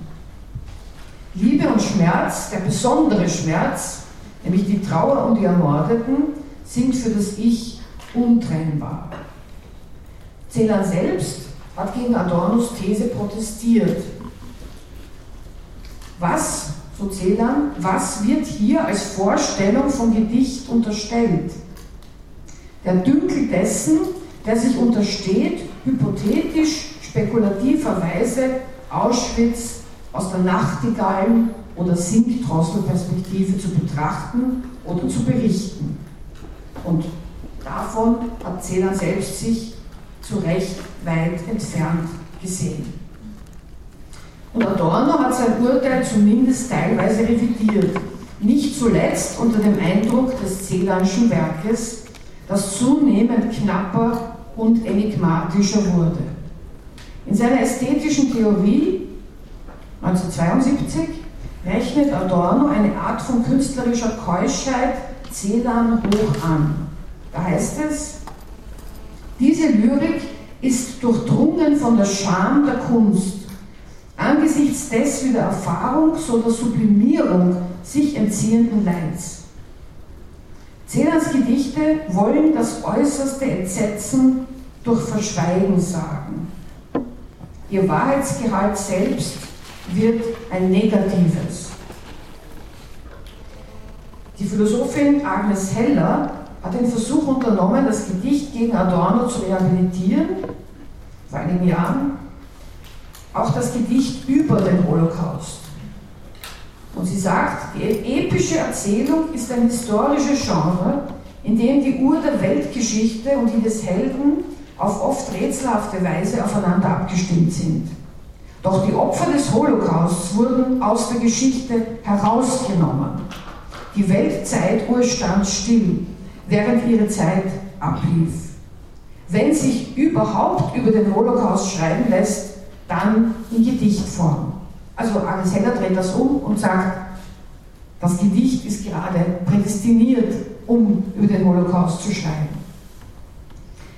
Liebe und Schmerz, der besondere Schmerz, nämlich die Trauer um die Ermordeten, sind für das Ich untrennbar. Celan selbst hat gegen Adornos These protestiert. Was, so Celan, was wird hier als Vorstellung vom Gedicht unterstellt? Der Dünkel dessen, der sich untersteht, hypothetisch, spekulativerweise Auschwitz aus der Nachtigallen- oder Sinkdrosselperspektive zu betrachten oder zu berichten. Und davon hat Celan selbst sich zu Recht weit entfernt gesehen. Und Adorno hat sein Urteil zumindest teilweise revidiert, nicht zuletzt unter dem Eindruck des Celanschen Werkes, das zunehmend knapper und enigmatischer wurde. In seiner ästhetischen Theorie 1972 rechnet Adorno eine Art von künstlerischer Keuschheit Celan hoch an. Da heißt es, diese Lyrik ist durchdrungen von der Scham der Kunst, angesichts des wieder Erfahrungs- oder Sublimierung sich entziehenden Leids. Celans Gedichte wollen das äußerste Entsetzen durch Verschweigen sagen. Ihr Wahrheitsgehalt selbst wird ein negatives. Die Philosophin Agnes Heller hat den Versuch unternommen, das Gedicht gegen Adorno zu rehabilitieren, vor einigen Jahren, auch das Gedicht über den Holocaust. Und sie sagt, die epische Erzählung ist ein historisches Genre, in dem die Uhr der Weltgeschichte und die des Helden auf oft rätselhafte Weise aufeinander abgestimmt sind. Doch die Opfer des Holocausts wurden aus der Geschichte herausgenommen. Die Weltzeituhr stand still, während ihre Zeit ablief. Wenn sich überhaupt über den Holocaust schreiben lässt, dann in Gedichtform. Also Agnes Heller dreht das um und sagt, das Gedicht ist gerade prädestiniert, um über den Holocaust zu schreiben.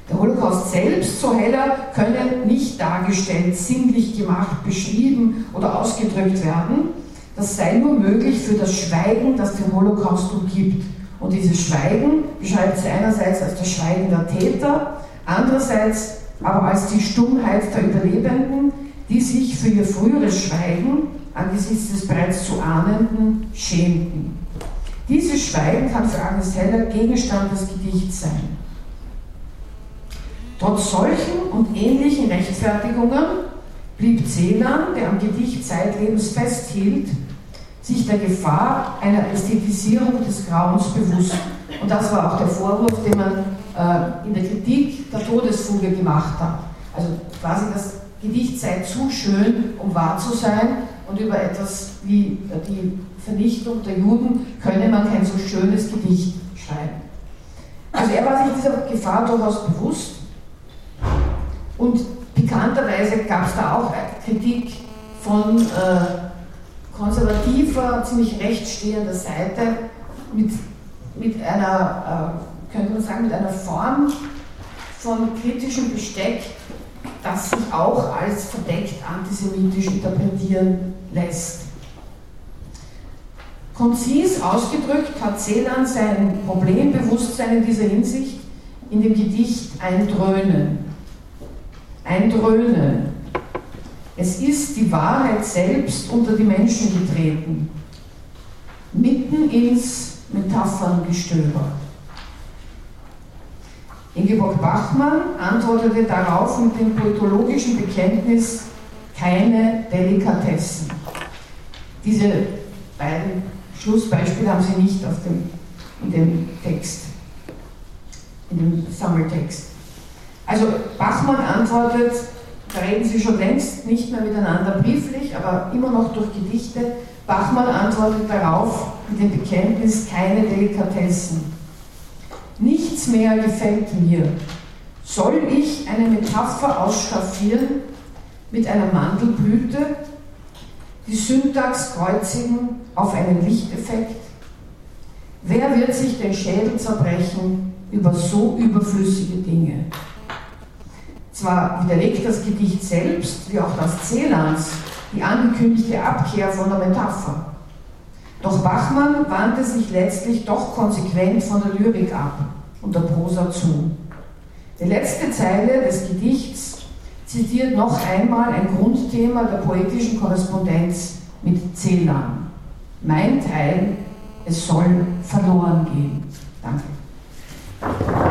Der Holocaust selbst, so Heller, könne nicht dargestellt, sinnlich gemacht, beschrieben oder ausgedrückt werden. Das sei nur möglich für das Schweigen, das den Holocaust umgibt. Und dieses Schweigen beschreibt sie einerseits als das Schweigen der Täter, andererseits aber als die Stummheit der Überlebenden, die sich für ihr früheres Schweigen angesichts des bereits zu Ahnenden schämten. Dieses Schweigen kann für Agnes Heller Gegenstand des Gedichts sein. Trotz solchen und ähnlichen Rechtfertigungen blieb Celan, der am Gedicht zeitlebens festhielt, sich der Gefahr einer Ästhetisierung des Grauens bewusst. Und das war auch der Vorwurf, den man äh, in der Kritik der Todesfuge gemacht hat. Also quasi das Gedicht sei zu schön, um wahr zu sein, und über etwas wie die Vernichtung der Juden könne man kein so schönes Gedicht schreiben. Also er war sich dieser Gefahr durchaus bewusst und pikanterweise gab es da auch Kritik von äh, konservativer, ziemlich rechtsstehender Seite mit, mit einer, äh, könnte man sagen, mit einer Form von kritischem Besteck, das sich auch als verdeckt antisemitisch interpretieren lässt. Konzis ausgedrückt hat Celan sein Problembewusstsein in dieser Hinsicht in dem Gedicht Ein Dröhnen ein Dröhnen. Es ist die Wahrheit selbst unter die Menschen getreten, mitten ins Metapherngestöber. Ingeborg Bachmann antwortete darauf mit dem poetologischen Bekenntnis keine Delikatessen. Diese beiden Schlussbeispiele haben Sie nicht auf dem, in dem Text, in dem Sammeltext. Also Bachmann antwortet, da reden sie schon längst nicht mehr miteinander brieflich, aber immer noch durch Gedichte. Bachmann antwortet darauf mit dem Bekenntnis, keine Delikatessen. Nichts mehr gefällt mir. Soll ich eine Metapher ausschaffieren mit einer Mandelblüte, die Syntax kreuzigen auf einen Lichteffekt? Wer wird sich den Schädel zerbrechen über so überflüssige Dinge? Zwar widerlegt das Gedicht selbst, wie auch das Celans, die angekündigte Abkehr von der Metapher. Doch Bachmann wandte sich letztlich doch konsequent von der Lyrik ab und der Prosa zu. Die letzte Zeile des Gedichts zitiert noch einmal ein Grundthema der poetischen Korrespondenz mit Celan. Mein Teil, es soll verloren gehen. Danke.